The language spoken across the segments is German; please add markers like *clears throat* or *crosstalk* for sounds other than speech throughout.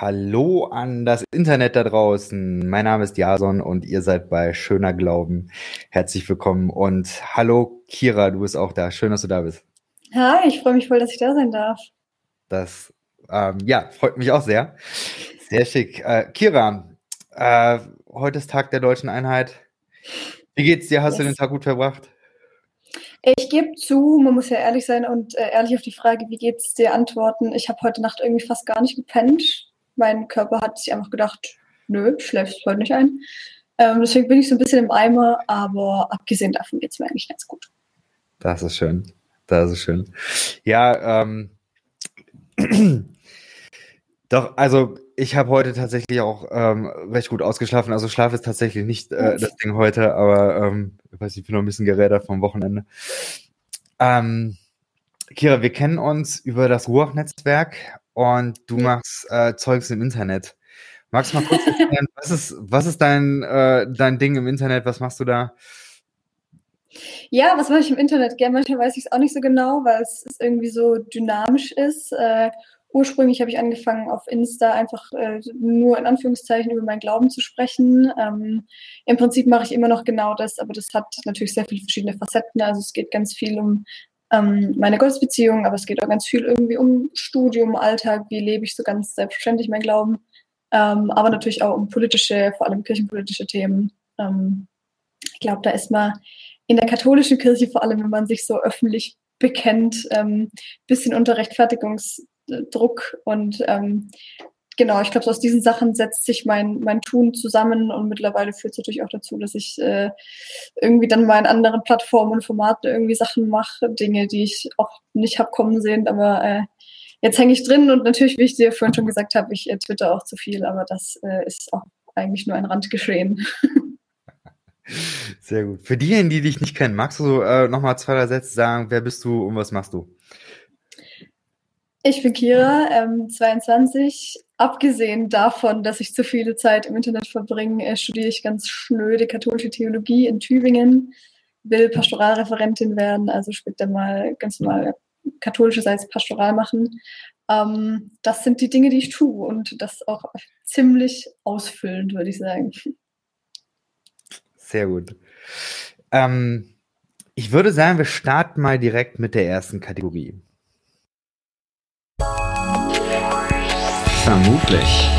Hallo an das Internet da draußen. Mein Name ist Jason und ihr seid bei Schöner Glauben. Herzlich willkommen und hallo Kira, du bist auch da. Schön, dass du da bist. Hi, ich freue mich voll, dass ich da sein darf. Das, ähm, ja, freut mich auch sehr. Sehr schick. Äh, Kira, äh, heute ist Tag der deutschen Einheit. Wie geht's dir? Hast yes. du den Tag gut verbracht? Ich gebe zu, man muss ja ehrlich sein und äh, ehrlich auf die Frage, wie geht's dir, antworten. Ich habe heute Nacht irgendwie fast gar nicht gepennt. Mein Körper hat sich einfach gedacht, nö, schläfst heute nicht ein. Ähm, deswegen bin ich so ein bisschen im Eimer, aber abgesehen davon geht's mir eigentlich ganz gut. Das ist schön. Das ist schön. Ja, ähm, *clears throat* doch, also ich habe heute tatsächlich auch ähm, recht gut ausgeschlafen. Also Schlaf ist tatsächlich nicht äh, das Ding heute, aber ähm, ich weiß, ich bin noch ein bisschen gerädert vom Wochenende. Ähm, Kira, wir kennen uns über das Ruach-Netzwerk und du machst äh, Zeugs im Internet. Magst du mal kurz erklären, *laughs* was ist, was ist dein, äh, dein Ding im Internet? Was machst du da? Ja, was mache ich im Internet? Gerne, manchmal weiß ich es auch nicht so genau, weil es irgendwie so dynamisch ist. Äh, ursprünglich habe ich angefangen, auf Insta einfach äh, nur in Anführungszeichen über meinen Glauben zu sprechen. Ähm, Im Prinzip mache ich immer noch genau das, aber das hat natürlich sehr viele verschiedene Facetten. Also es geht ganz viel um ähm, meine Gottesbeziehung, aber es geht auch ganz viel irgendwie um Studium, Alltag, wie lebe ich so ganz selbstverständlich mein Glauben. Ähm, aber natürlich auch um politische, vor allem kirchenpolitische Themen. Ähm, ich glaube, da ist man in der katholischen Kirche, vor allem wenn man sich so öffentlich bekennt, ähm, bisschen unter Rechtfertigungsdruck und ähm, genau, ich glaube, so aus diesen Sachen setzt sich mein, mein Tun zusammen und mittlerweile führt es natürlich auch dazu, dass ich äh, irgendwie dann mal in anderen Plattformen und Formaten irgendwie Sachen mache, Dinge, die ich auch nicht habe kommen sehen, aber äh, jetzt hänge ich drin und natürlich, wie ich dir vorhin schon gesagt habe, ich äh, twitter auch zu viel, aber das äh, ist auch eigentlich nur ein Randgeschehen. *laughs* Sehr gut. Für diejenigen, die dich nicht kennen, magst du äh, nochmal zwei, drei Sätze sagen, wer bist du und was machst du? Ich bin Kira, ähm, 22. Abgesehen davon, dass ich zu viele Zeit im Internet verbringe, studiere ich ganz schnöde katholische Theologie in Tübingen, will Pastoralreferentin werden, also später mal ganz normal katholisches als Pastoral machen. Ähm, das sind die Dinge, die ich tue und das auch ziemlich ausfüllend, würde ich sagen. Sehr gut. Ähm, ich würde sagen, wir starten mal direkt mit der ersten Kategorie. Vermutlich.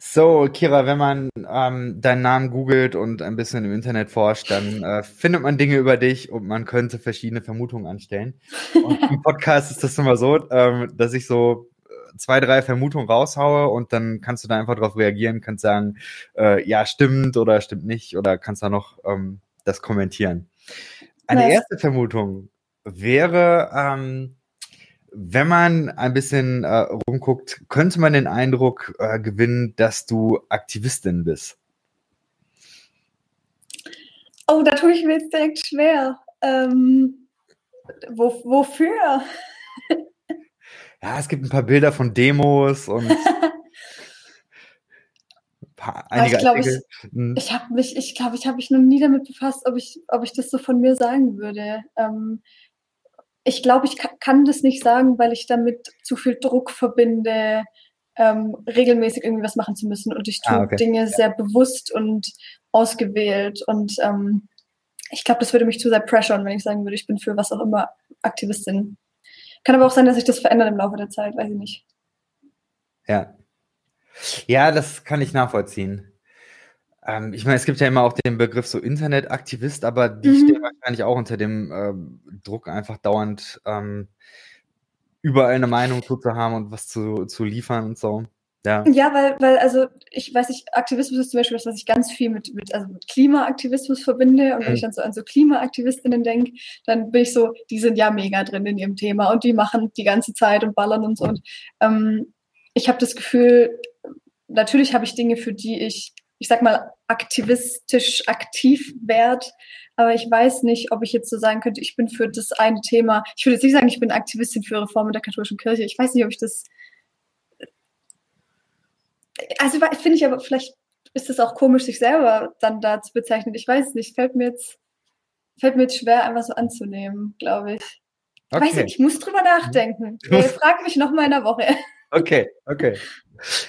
So, Kira, wenn man ähm, deinen Namen googelt und ein bisschen im Internet forscht, dann äh, findet man Dinge über dich und man könnte verschiedene Vermutungen anstellen. Und im Podcast ist das immer so, ähm, dass ich so zwei, drei Vermutungen raushaue und dann kannst du da einfach darauf reagieren, kannst sagen, äh, ja, stimmt oder stimmt nicht oder kannst da noch ähm, das kommentieren. Eine Was? erste Vermutung wäre, ähm, wenn man ein bisschen äh, rumguckt, könnte man den Eindruck äh, gewinnen, dass du Aktivistin bist. Oh, da tue ich mir jetzt direkt schwer. Ähm, wo, wofür? ja, es gibt ein paar Bilder von Demos und *laughs* paar, einige ich glaube, ich, hm. ich habe mich, ich glaube, ich habe mich noch nie damit befasst, ob ich, ob ich das so von mir sagen würde. Ähm, ich glaube, ich kann das nicht sagen, weil ich damit zu viel Druck verbinde, ähm, regelmäßig irgendwie was machen zu müssen. Und ich tue ah, okay. Dinge ja. sehr bewusst und ausgewählt. Und ähm, ich glaube, das würde mich zu sehr pressuren, wenn ich sagen würde, ich bin für was auch immer Aktivistin. Kann aber auch sein, dass sich das verändert im Laufe der Zeit, weiß ich nicht. Ja. Ja, das kann ich nachvollziehen. Ähm, ich meine, es gibt ja immer auch den Begriff so Internetaktivist, aber die mhm. stehen wahrscheinlich auch unter dem ähm, Druck, einfach dauernd ähm, überall eine Meinung zu haben und was zu, zu liefern und so. Ja. ja, weil, weil, also ich weiß nicht, Aktivismus ist zum Beispiel das, was ich ganz viel mit, mit, also mit Klimaaktivismus verbinde. Und wenn mhm. ich dann so an so Klimaaktivistinnen denke, dann bin ich so, die sind ja mega drin in ihrem Thema und die machen die ganze Zeit und ballern und so. Und ähm, ich habe das Gefühl, natürlich habe ich Dinge, für die ich, ich sag mal, aktivistisch aktiv werde. Aber ich weiß nicht, ob ich jetzt so sagen könnte, ich bin für das eine Thema. Ich würde jetzt nicht sagen, ich bin Aktivistin für Reformen der katholischen Kirche. Ich weiß nicht, ob ich das also finde ich aber, vielleicht ist es auch komisch, sich selber dann da zu bezeichnen. Ich weiß nicht, fällt mir jetzt fällt mir jetzt schwer, einfach so anzunehmen, glaube ich. Okay. Weiß nicht, ich muss drüber nachdenken. Äh, frag mich noch mal in der Woche. Okay, okay.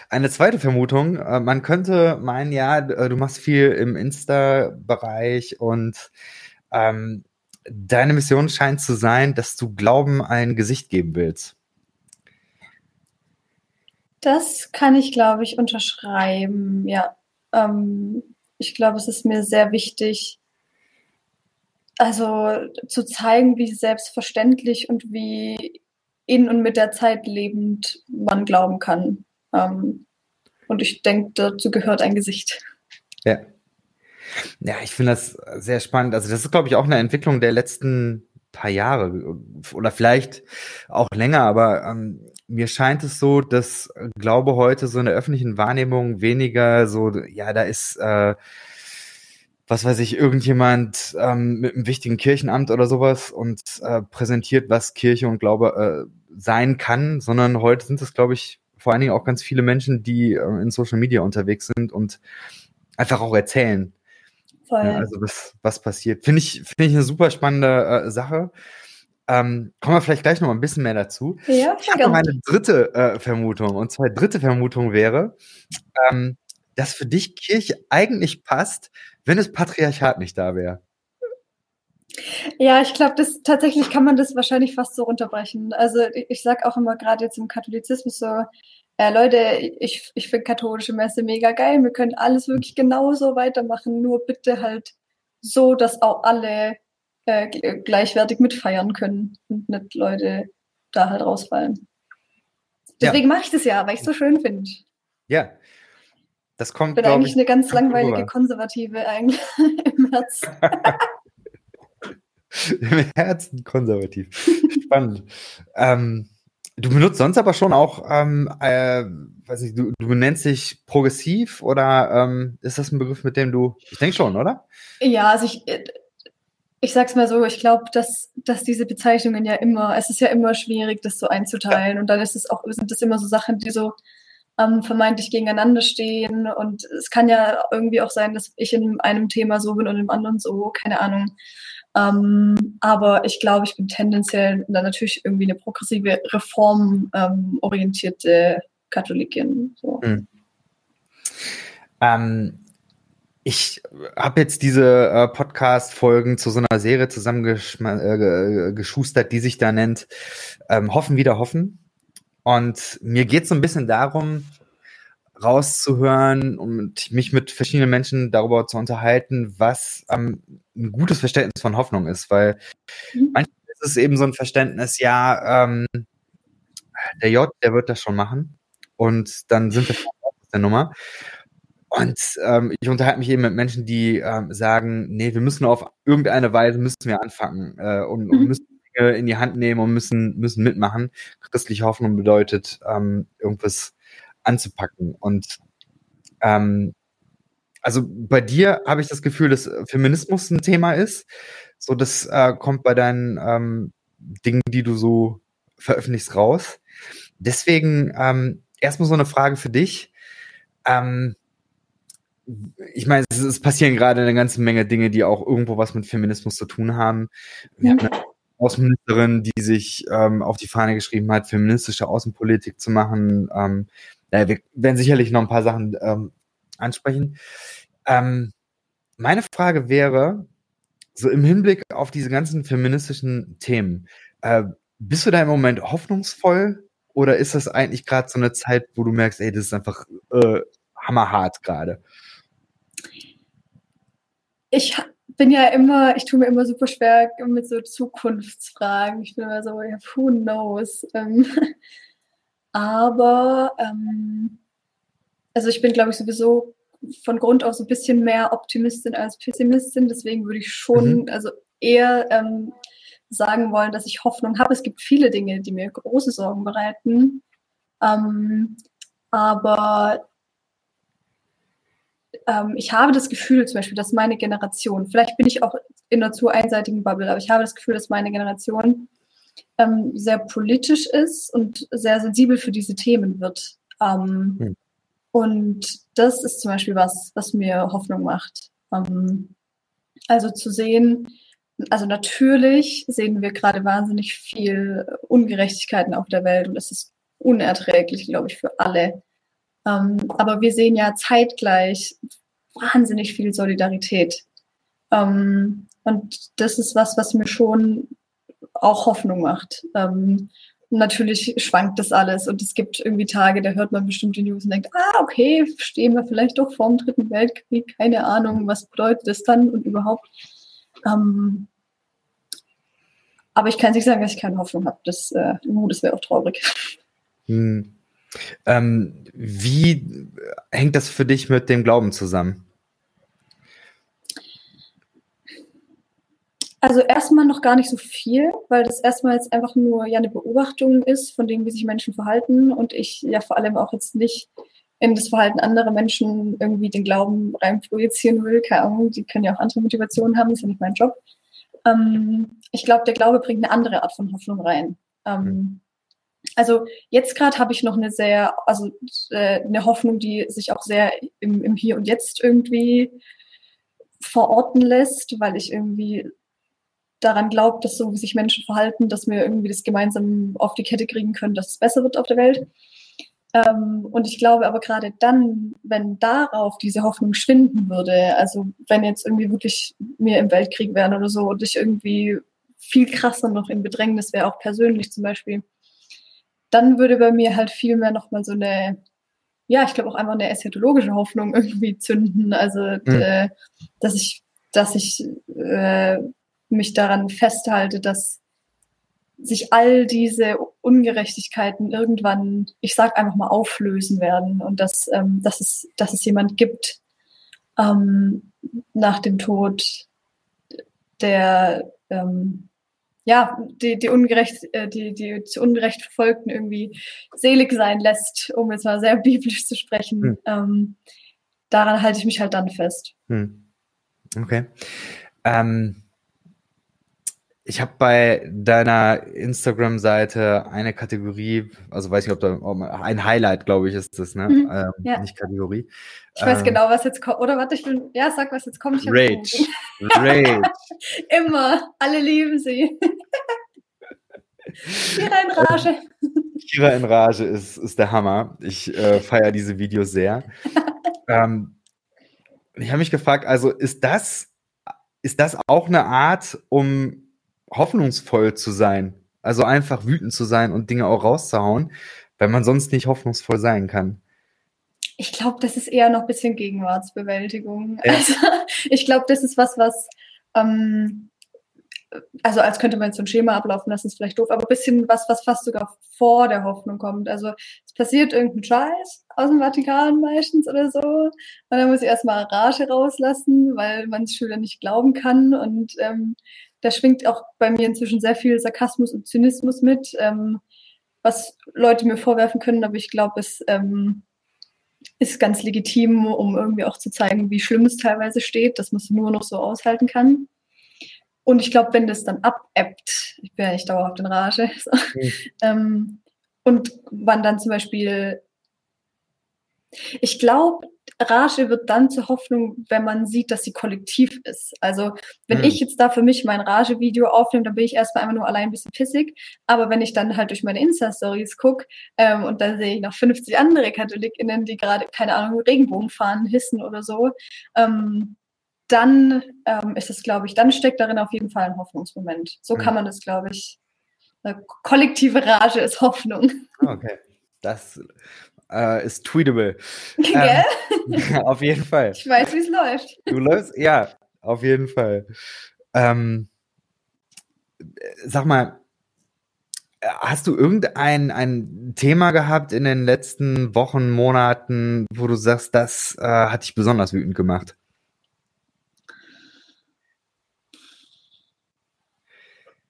Eine zweite Vermutung, äh, man könnte meinen, ja, äh, du machst viel im Insta-Bereich und ähm, deine Mission scheint zu sein, dass du Glauben ein Gesicht geben willst. Das kann ich, glaube ich, unterschreiben, ja. Ähm, ich glaube, es ist mir sehr wichtig, also zu zeigen, wie selbstverständlich und wie in und mit der Zeit lebend man glauben kann. Ähm, und ich denke, dazu gehört ein Gesicht. Ja. Ja, ich finde das sehr spannend. Also das ist, glaube ich, auch eine Entwicklung der letzten paar Jahre oder vielleicht auch länger, aber ähm, mir scheint es so, dass Glaube heute so in der öffentlichen Wahrnehmung weniger so, ja, da ist, äh, was weiß ich, irgendjemand ähm, mit einem wichtigen Kirchenamt oder sowas und äh, präsentiert, was Kirche und Glaube äh, sein kann, sondern heute sind es, glaube ich, vor allen Dingen auch ganz viele Menschen, die äh, in Social Media unterwegs sind und einfach auch erzählen. Voll. Ja, also was, was passiert. Finde ich, finde ich eine super spannende äh, Sache. Ähm, kommen wir vielleicht gleich noch mal ein bisschen mehr dazu. Ja, ich habe noch eine dritte äh, Vermutung. Und zwar dritte Vermutung wäre, ähm, dass für dich Kirche eigentlich passt, wenn es Patriarchat nicht da wäre. Ja, ich glaube, das tatsächlich kann man das wahrscheinlich fast so runterbrechen. Also ich, ich sage auch immer gerade jetzt im Katholizismus so, äh, Leute, ich, ich finde katholische Messe mega geil. Wir können alles wirklich genauso weitermachen, nur bitte halt so, dass auch alle äh, gleichwertig mitfeiern können und nicht Leute da halt rausfallen. Deswegen ja. mache ich das ja, weil ich es so schön finde. Ja. Das kommt. Ich bin eigentlich ich, eine ganz langweilige. Konservative eigentlich *laughs* im Herzen. *laughs* *laughs* Im Herzen konservativ. Spannend. ähm, du benutzt sonst aber schon auch, ähm, äh, weiß nicht, du, du nennst dich progressiv oder ähm, ist das ein Begriff, mit dem du, ich denke schon, oder? Ja, also ich, äh, ich sag's mal so, ich glaube, dass, dass diese Bezeichnungen ja immer, es ist ja immer schwierig, das so einzuteilen. Ja. Und dann ist es auch, sind das immer so Sachen, die so ähm, vermeintlich gegeneinander stehen. Und es kann ja irgendwie auch sein, dass ich in einem Thema so bin und im anderen so, keine Ahnung. Ähm, aber ich glaube, ich bin tendenziell dann natürlich irgendwie eine progressive, reformorientierte ähm, Katholikin. So. Mhm. Ähm, ich habe jetzt diese äh, Podcast-Folgen zu so einer Serie zusammengeschustert, äh, die sich da nennt ähm, Hoffen wieder Hoffen. Und mir geht es so ein bisschen darum, rauszuhören und mich mit verschiedenen Menschen darüber zu unterhalten, was ähm, ein gutes Verständnis von Hoffnung ist, weil mhm. manchmal ist es eben so ein Verständnis, ja, ähm, der J, der wird das schon machen und dann sind wir *laughs* aus der Nummer. Und ähm, ich unterhalte mich eben mit Menschen, die ähm, sagen, nee, wir müssen auf irgendeine Weise müssen wir anfangen äh, und, und, mhm. müssen Dinge in die Hand nehmen und müssen müssen mitmachen. Christliche Hoffnung bedeutet ähm, irgendwas anzupacken und ähm, also bei dir habe ich das Gefühl, dass Feminismus ein Thema ist. So, das äh, kommt bei deinen ähm, Dingen, die du so veröffentlichst, raus. Deswegen ähm, erstmal so eine Frage für dich. Ähm, ich meine, es, es, passieren gerade eine ganze Menge Dinge, die auch irgendwo was mit Feminismus zu tun haben. Wir mhm. haben eine Außenministerin, die sich ähm, auf die Fahne geschrieben hat, feministische Außenpolitik zu machen. Ähm, ja, wir werden sicherlich noch ein paar Sachen ähm, ansprechen. Ähm, meine Frage wäre, so im Hinblick auf diese ganzen feministischen Themen, äh, bist du da im Moment hoffnungsvoll oder ist das eigentlich gerade so eine Zeit, wo du merkst, ey, das ist einfach äh, hammerhart gerade? Ich bin ja immer, ich tue mir immer super schwer mit so Zukunftsfragen. Ich bin immer so, ja, who knows? Ähm, *laughs* aber ähm, also ich bin, glaube ich, sowieso von Grund auf so ein bisschen mehr Optimistin als Pessimistin. Deswegen würde ich schon, mhm. also eher ähm, sagen wollen, dass ich Hoffnung habe. Es gibt viele Dinge, die mir große Sorgen bereiten. Ähm, aber ähm, ich habe das Gefühl zum Beispiel, dass meine Generation, vielleicht bin ich auch in einer zu einseitigen Bubble, aber ich habe das Gefühl, dass meine Generation ähm, sehr politisch ist und sehr sensibel für diese Themen wird. Ähm, hm. Und das ist zum Beispiel was, was mir Hoffnung macht. Ähm, also zu sehen, also natürlich sehen wir gerade wahnsinnig viel Ungerechtigkeiten auf der Welt und es ist unerträglich, glaube ich, für alle. Ähm, aber wir sehen ja zeitgleich wahnsinnig viel Solidarität. Ähm, und das ist was, was mir schon auch Hoffnung macht. Ähm, natürlich schwankt das alles und es gibt irgendwie Tage, da hört man bestimmt die News und denkt, ah, okay, stehen wir vielleicht doch vor dem Dritten Weltkrieg, keine Ahnung, was bedeutet das dann und überhaupt. Ähm, aber ich kann nicht sagen, dass ich keine Hoffnung habe. Das, äh, das wäre auch traurig. Hm. Ähm, wie hängt das für dich mit dem Glauben zusammen? Also erstmal noch gar nicht so viel, weil das erstmal jetzt einfach nur ja eine Beobachtung ist von dem, wie sich Menschen verhalten und ich ja vor allem auch jetzt nicht in das Verhalten anderer Menschen irgendwie den Glauben rein projizieren will. Keine Ahnung, die können ja auch andere Motivationen haben, das ist ja nicht mein Job. Ähm, ich glaube, der Glaube bringt eine andere Art von Hoffnung rein. Ähm, also jetzt gerade habe ich noch eine sehr, also äh, eine Hoffnung, die sich auch sehr im, im Hier und Jetzt irgendwie verorten lässt, weil ich irgendwie daran glaube, dass so wie sich Menschen verhalten, dass wir irgendwie das gemeinsam auf die Kette kriegen können, dass es besser wird auf der Welt. Ähm, und ich glaube aber gerade dann, wenn darauf diese Hoffnung schwinden würde, also wenn jetzt irgendwie wirklich wir im Weltkrieg wären oder so und ich irgendwie viel krasser noch in Bedrängnis wäre, auch persönlich zum Beispiel, dann würde bei mir halt viel mehr nochmal so eine, ja, ich glaube auch einfach eine eschatologische Hoffnung *laughs* irgendwie zünden. Also, mhm. äh, dass ich, dass ich äh, mich daran festhalte, dass sich all diese Ungerechtigkeiten irgendwann, ich sag einfach mal, auflösen werden und dass, ähm, dass, es, dass es jemand gibt ähm, nach dem Tod, der ähm, ja, die, die ungerecht, äh, die, die zu Unrecht Verfolgten irgendwie selig sein lässt, um jetzt mal sehr *laughs* biblisch zu sprechen. Hm. Ähm, daran halte ich mich halt dann fest. Hm. Okay. Ähm, ich habe bei deiner Instagram-Seite eine Kategorie, also weiß nicht, ob da ein Highlight, glaube ich, ist das, ne? Mhm, ähm, ja. Nicht Kategorie. Ich weiß ähm, genau, was jetzt kommt. Oder warte, ich will, ja, sag, was jetzt kommt. Rage. Rage. *laughs* Immer. Alle lieben sie. *laughs* Kira in Rage. Kira in Rage ist, ist der Hammer. Ich äh, feiere diese Videos sehr. *laughs* ähm, ich habe mich gefragt, also ist das, ist das auch eine Art, um hoffnungsvoll zu sein. Also einfach wütend zu sein und Dinge auch rauszuhauen, weil man sonst nicht hoffnungsvoll sein kann. Ich glaube, das ist eher noch ein bisschen Gegenwartsbewältigung. Ja. Also, ich glaube, das ist was, was, ähm, also als könnte man jetzt so ein Schema ablaufen lassen, ist vielleicht doof, aber ein bisschen was, was fast sogar vor der Hoffnung kommt. Also es passiert irgendein Scheiß aus dem Vatikan meistens oder so. Und dann muss ich erstmal Rage rauslassen, weil man es wieder nicht glauben kann. Und ähm, da schwingt auch bei mir inzwischen sehr viel Sarkasmus und Zynismus mit, ähm, was Leute mir vorwerfen können, aber ich glaube, es ähm, ist ganz legitim, um irgendwie auch zu zeigen, wie schlimm es teilweise steht, dass man es nur noch so aushalten kann. Und ich glaube, wenn das dann abebbt, ich bin ja nicht dauerhaft in Rage, *laughs* so, mhm. ähm, und man dann zum Beispiel, ich glaube, Rage wird dann zur Hoffnung, wenn man sieht, dass sie kollektiv ist. Also wenn mhm. ich jetzt da für mich mein Rage-Video aufnehme, dann bin ich erstmal einfach nur allein ein bisschen pissig. Aber wenn ich dann halt durch meine Insta-Stories gucke ähm, und dann sehe ich noch 50 andere KatholikInnen, die gerade, keine Ahnung, Regenbogenfahnen hissen oder so, ähm, dann ähm, ist es, glaube ich, dann steckt darin auf jeden Fall ein Hoffnungsmoment. So mhm. kann man das, glaube ich. Kollektive Rage ist Hoffnung. Okay. Das äh, ist tweetable. *laughs* Gell? Ähm, *laughs* auf jeden Fall. Ich weiß, wie es läuft. Du läufst? Ja, auf jeden Fall. Ähm, sag mal, hast du irgendein ein Thema gehabt in den letzten Wochen, Monaten, wo du sagst, das äh, hat dich besonders wütend gemacht?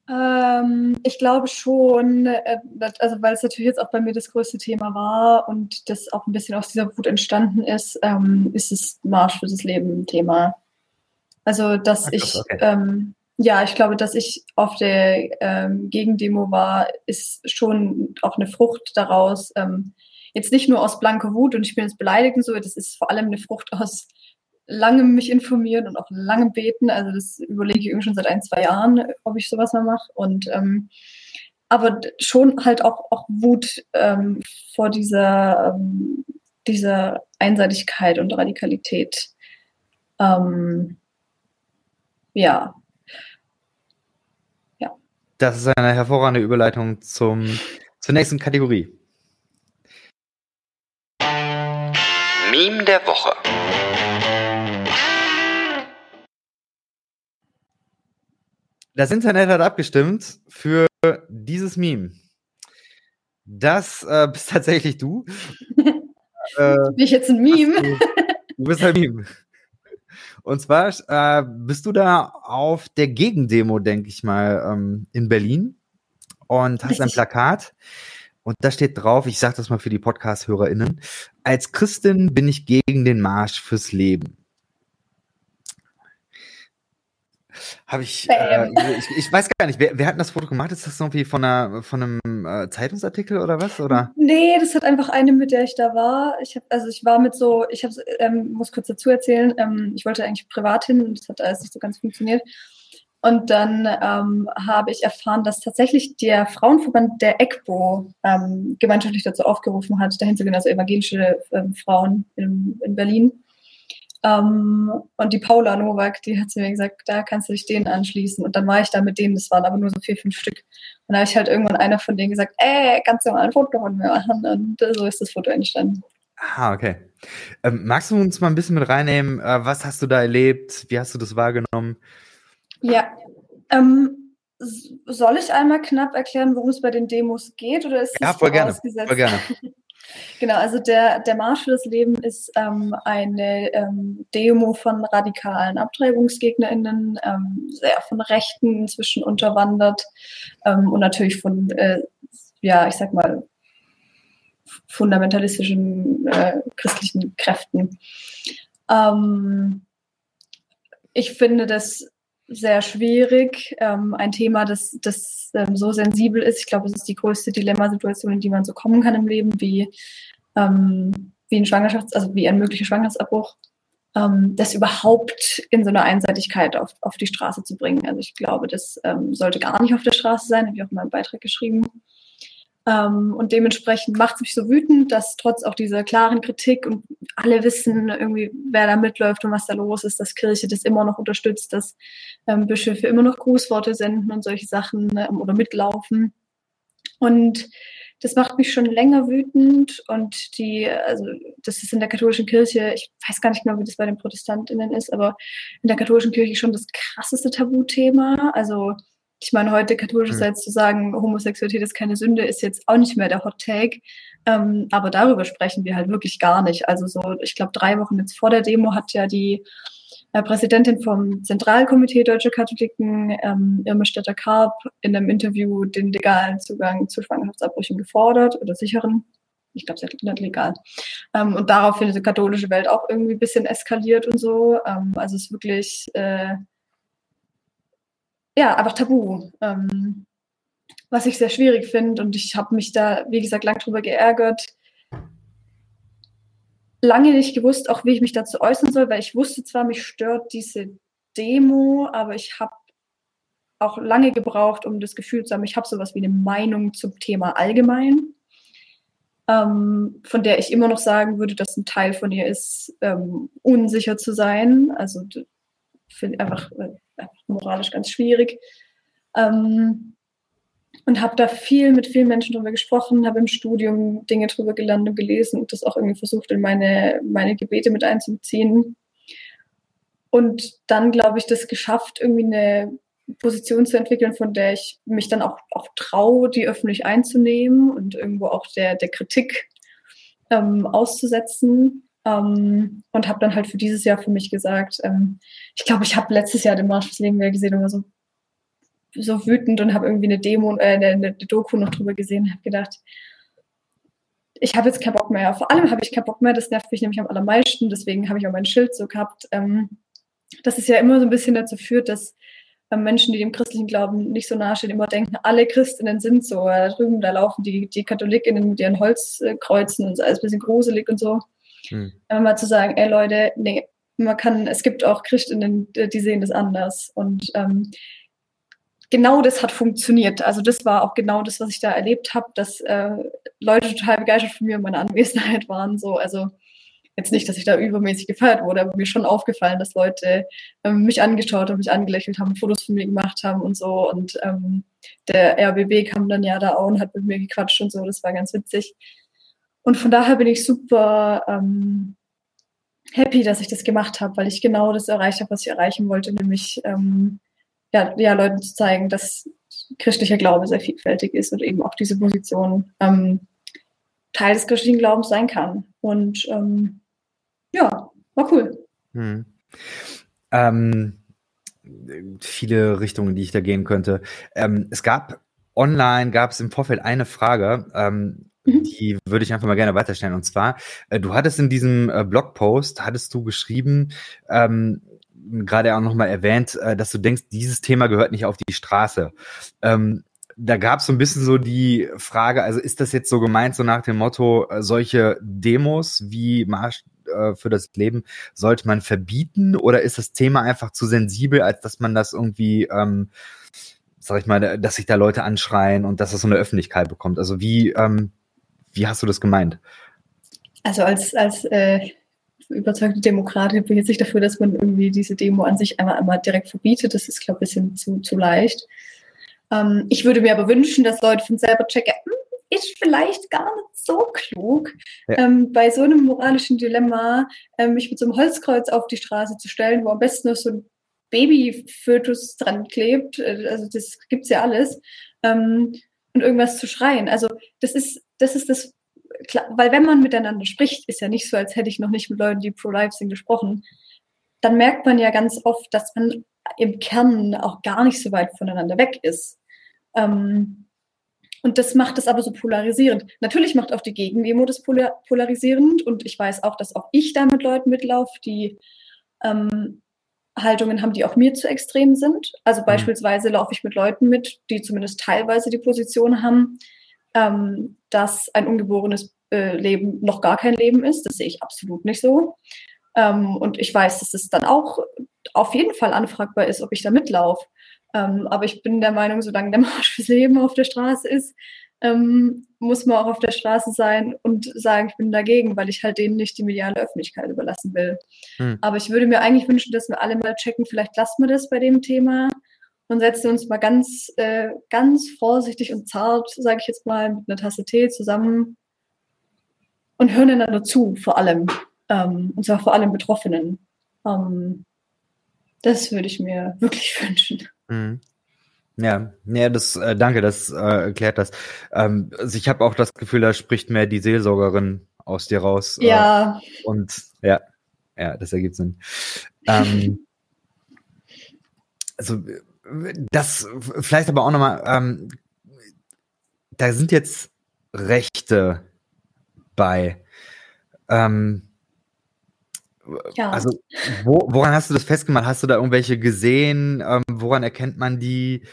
Ähm, ich glaube schon, äh, also weil es natürlich jetzt auch bei mir das größte Thema war und das auch ein bisschen aus dieser Wut entstanden ist, ähm, ist es Marsch für das Leben ein Thema. Also, dass Ach, ich, okay. ähm, ja, ich glaube, dass ich auf der ähm, Gegendemo war, ist schon auch eine Frucht daraus. Ähm, jetzt nicht nur aus blanker Wut und ich bin jetzt beleidigt und so, das ist vor allem eine Frucht aus lange mich informieren und auch lange beten. Also das überlege ich irgendwie schon seit ein, zwei Jahren, ob ich sowas mal mache. Und ähm, aber schon halt auch, auch Wut ähm, vor dieser, ähm, dieser Einseitigkeit und Radikalität. Ähm, ja. Ja. Das ist eine hervorragende Überleitung zum, zur nächsten Kategorie. Meme der Woche. Das Internet hat abgestimmt für dieses Meme. Das äh, bist *laughs* tatsächlich du. *laughs* äh, Bin ich jetzt ein Meme? Du, du, bist ein Meme. Und zwar äh, bist du da auf der Gegendemo, denke ich mal, ähm, in Berlin und hast ein Plakat. Und da steht drauf, ich sage das mal für die Podcast-HörerInnen, als Christin bin ich gegen den Marsch fürs Leben. Habe ich, äh, ich, ich, weiß gar nicht, wer, wer, hat das Foto gemacht? Ist das irgendwie von, einer, von einem äh, Zeitungsartikel oder was? Oder? Nee, das hat einfach eine, mit der ich da war. Ich hab, also ich war mit so, ich habe, ähm, muss kurz dazu erzählen, ähm, ich wollte eigentlich privat hin und das hat alles nicht so ganz funktioniert. Und dann ähm, habe ich erfahren, dass tatsächlich der Frauenverband der EGBO ähm, gemeinschaftlich dazu aufgerufen hat, dahin zu gehen, also evangelische ähm, Frauen in, in Berlin. Ähm, und die Paula Nowak, die hat zu mir gesagt, da kannst du dich denen anschließen. Und dann war ich da mit denen, das waren aber nur so vier, fünf Stück. Und da habe ich halt irgendwann einer von denen gesagt, ey, kannst du mal ein Foto von mir machen? Und so ist das Foto entstanden. Ah, okay. Ähm, magst du uns mal ein bisschen mit reinnehmen? Äh, was hast du da erlebt? Wie hast du das wahrgenommen? Ja. Ähm, soll ich einmal knapp erklären, worum es bei den Demos geht? Oder ist ja, voll gerne, voll gerne. *laughs* Genau, also der, der Marsch für das Leben ist ähm, eine ähm, Demo von radikalen AbtreibungsgegnerInnen, ähm, sehr von Rechten inzwischen unterwandert ähm, und natürlich von, äh, ja, ich sag mal, fundamentalistischen äh, christlichen Kräften. Ähm, ich finde das sehr schwierig. Ähm, ein Thema, das, das ähm, so sensibel ist. Ich glaube, es ist die größte Dilemmasituation, in die man so kommen kann im Leben, wie, ähm, wie ein Schwangerschafts-, also wie ein möglicher Schwangerschaftsabbruch, ähm, das überhaupt in so einer Einseitigkeit auf, auf die Straße zu bringen. Also ich glaube, das ähm, sollte gar nicht auf der Straße sein, habe ich auch in meinem Beitrag geschrieben. Ähm, und dementsprechend macht es mich so wütend, dass trotz auch dieser klaren Kritik und alle wissen irgendwie, wer da mitläuft und was da los ist, dass Kirche das immer noch unterstützt, dass ähm, Bischöfe immer noch Grußworte senden und solche Sachen ähm, oder mitlaufen. Und das macht mich schon länger wütend und die, also das ist in der katholischen Kirche, ich weiß gar nicht genau, wie das bei den ProtestantInnen ist, aber in der katholischen Kirche schon das krasseste Tabuthema. Also ich meine, heute katholischerseits mhm. zu sagen, Homosexualität ist keine Sünde, ist jetzt auch nicht mehr der Hot Take. Ähm, aber darüber sprechen wir halt wirklich gar nicht. Also so, ich glaube, drei Wochen jetzt vor der Demo hat ja die äh, Präsidentin vom Zentralkomitee Deutsche Katholiken, ähm, Irme Stetter-Karp, in einem Interview den legalen Zugang zu Schwangerschaftsabbrüchen gefordert oder sicheren. Ich glaube, es ist nicht legal. Ähm, und daraufhin ist die katholische Welt auch irgendwie ein bisschen eskaliert und so. Ähm, also es ist wirklich... Äh, ja, einfach tabu. Ähm, was ich sehr schwierig finde und ich habe mich da, wie gesagt, lang drüber geärgert. Lange nicht gewusst, auch wie ich mich dazu äußern soll, weil ich wusste zwar, mich stört diese Demo, aber ich habe auch lange gebraucht, um das Gefühl zu haben, ich habe sowas wie eine Meinung zum Thema allgemein, ähm, von der ich immer noch sagen würde, dass ein Teil von ihr ist, ähm, unsicher zu sein. Also einfach äh, moralisch ganz schwierig. Ähm, und habe da viel mit vielen Menschen drüber gesprochen, habe im Studium Dinge drüber gelernt und gelesen und das auch irgendwie versucht, in meine, meine Gebete mit einzubeziehen. Und dann, glaube ich, das geschafft, irgendwie eine Position zu entwickeln, von der ich mich dann auch, auch traue, die öffentlich einzunehmen und irgendwo auch der, der Kritik ähm, auszusetzen. Ähm, und habe dann halt für dieses Jahr für mich gesagt, ähm, ich glaube, ich habe letztes Jahr den Marsch fürs Leben wieder gesehen und war so, so wütend und habe irgendwie eine Demo, äh, eine, eine Doku noch drüber gesehen und habe gedacht, ich habe jetzt keinen Bock mehr. Vor allem habe ich keinen Bock mehr, das nervt mich nämlich am allermeisten, deswegen habe ich auch mein Schild so gehabt, ähm, dass es ja immer so ein bisschen dazu führt, dass ähm, Menschen, die dem christlichen Glauben nicht so nahestehen, immer denken, alle Christinnen sind so. Da drüben, da laufen die, die Katholikinnen mit ihren Holzkreuzen und so alles ein bisschen gruselig und so. Hm. Mal zu sagen, ey Leute, nee, man kann, es gibt auch Christinnen, die sehen das anders. Und ähm, genau das hat funktioniert. Also das war auch genau das, was ich da erlebt habe, dass äh, Leute total begeistert von mir und meiner Anwesenheit *laughs* waren. So, also jetzt nicht, dass ich da übermäßig gefeiert wurde, aber mir schon aufgefallen, dass Leute ähm, mich angeschaut haben, mich angelächelt haben, Fotos von mir gemacht haben und so. Und ähm, der RBB kam dann ja da auch und hat mit mir gequatscht und so. Das war ganz witzig. Und von daher bin ich super ähm, happy, dass ich das gemacht habe, weil ich genau das erreicht habe, was ich erreichen wollte, nämlich ähm, ja, ja, Leuten zu zeigen, dass christlicher Glaube sehr vielfältig ist und eben auch diese Position ähm, Teil des christlichen Glaubens sein kann. Und ähm, ja, war cool. Hm. Ähm, viele Richtungen, die ich da gehen könnte. Ähm, es gab online, gab es im Vorfeld eine Frage, ähm, mhm. die würde ich einfach mal gerne weiterstellen. Und zwar, äh, du hattest in diesem äh, Blogpost, hattest du geschrieben, ähm, gerade auch nochmal erwähnt, äh, dass du denkst, dieses Thema gehört nicht auf die Straße. Ähm, da gab es so ein bisschen so die Frage, also ist das jetzt so gemeint, so nach dem Motto, solche Demos wie Marsch für das Leben sollte man verbieten oder ist das Thema einfach zu sensibel, als dass man das irgendwie, ähm, sag ich mal, dass sich da Leute anschreien und dass das so eine Öffentlichkeit bekommt? Also wie, ähm, wie hast du das gemeint? Also als, als äh, überzeugte Demokratin bin ich jetzt nicht dafür, dass man irgendwie diese Demo an sich einmal, einmal direkt verbietet. Das ist, glaube ich, ein bisschen zu, zu leicht. Ähm, ich würde mir aber wünschen, dass Leute von selber checken, hm, ist vielleicht gar nicht so klug, ja. ähm, bei so einem moralischen Dilemma ähm, mich mit so einem Holzkreuz auf die Straße zu stellen, wo am besten noch so ein Babyfötus dran klebt. Äh, also das gibt's ja alles. Ähm, und irgendwas zu schreien. Also das ist, das ist das weil wenn man miteinander spricht, ist ja nicht so, als hätte ich noch nicht mit Leuten, die pro-life sind, gesprochen, dann merkt man ja ganz oft, dass man im Kern auch gar nicht so weit voneinander weg ist. Ähm, und das macht es aber so polarisierend. Natürlich macht auch die Gegendemo das polar polarisierend und ich weiß auch, dass auch ich da mit Leuten mitlaufe, die ähm, Haltungen haben, die auch mir zu extrem sind. Also mhm. beispielsweise laufe ich mit Leuten mit, die zumindest teilweise die Position haben, ähm, dass ein ungeborenes äh, Leben noch gar kein Leben ist. Das sehe ich absolut nicht so. Ähm, und ich weiß, dass es dann auch auf jeden Fall anfragbar ist, ob ich da mitlaufe. Ähm, aber ich bin der Meinung, solange der Marsch fürs Leben auf der Straße ist, ähm, muss man auch auf der Straße sein und sagen, ich bin dagegen, weil ich halt denen nicht die mediale Öffentlichkeit überlassen will. Hm. Aber ich würde mir eigentlich wünschen, dass wir alle mal checken, vielleicht lassen wir das bei dem Thema und setzen uns mal ganz, äh, ganz vorsichtig und zart, sage ich jetzt mal, mit einer Tasse Tee zusammen und hören einander zu, vor allem. Ähm, und zwar vor allem Betroffenen. Ähm, das würde ich mir wirklich *laughs* wünschen. Mhm. Ja, ja, das äh, danke, das äh, erklärt das. Ähm, also ich habe auch das Gefühl, da spricht mehr die Seelsorgerin aus dir raus. Äh, ja. Und ja, ja, das ergibt Sinn. Ähm, *laughs* also das vielleicht aber auch nochmal, ähm, da sind jetzt Rechte bei. Ähm, ja. Also, wo, woran hast du das festgemacht? Hast du da irgendwelche gesehen? Ähm, woran erkennt man die?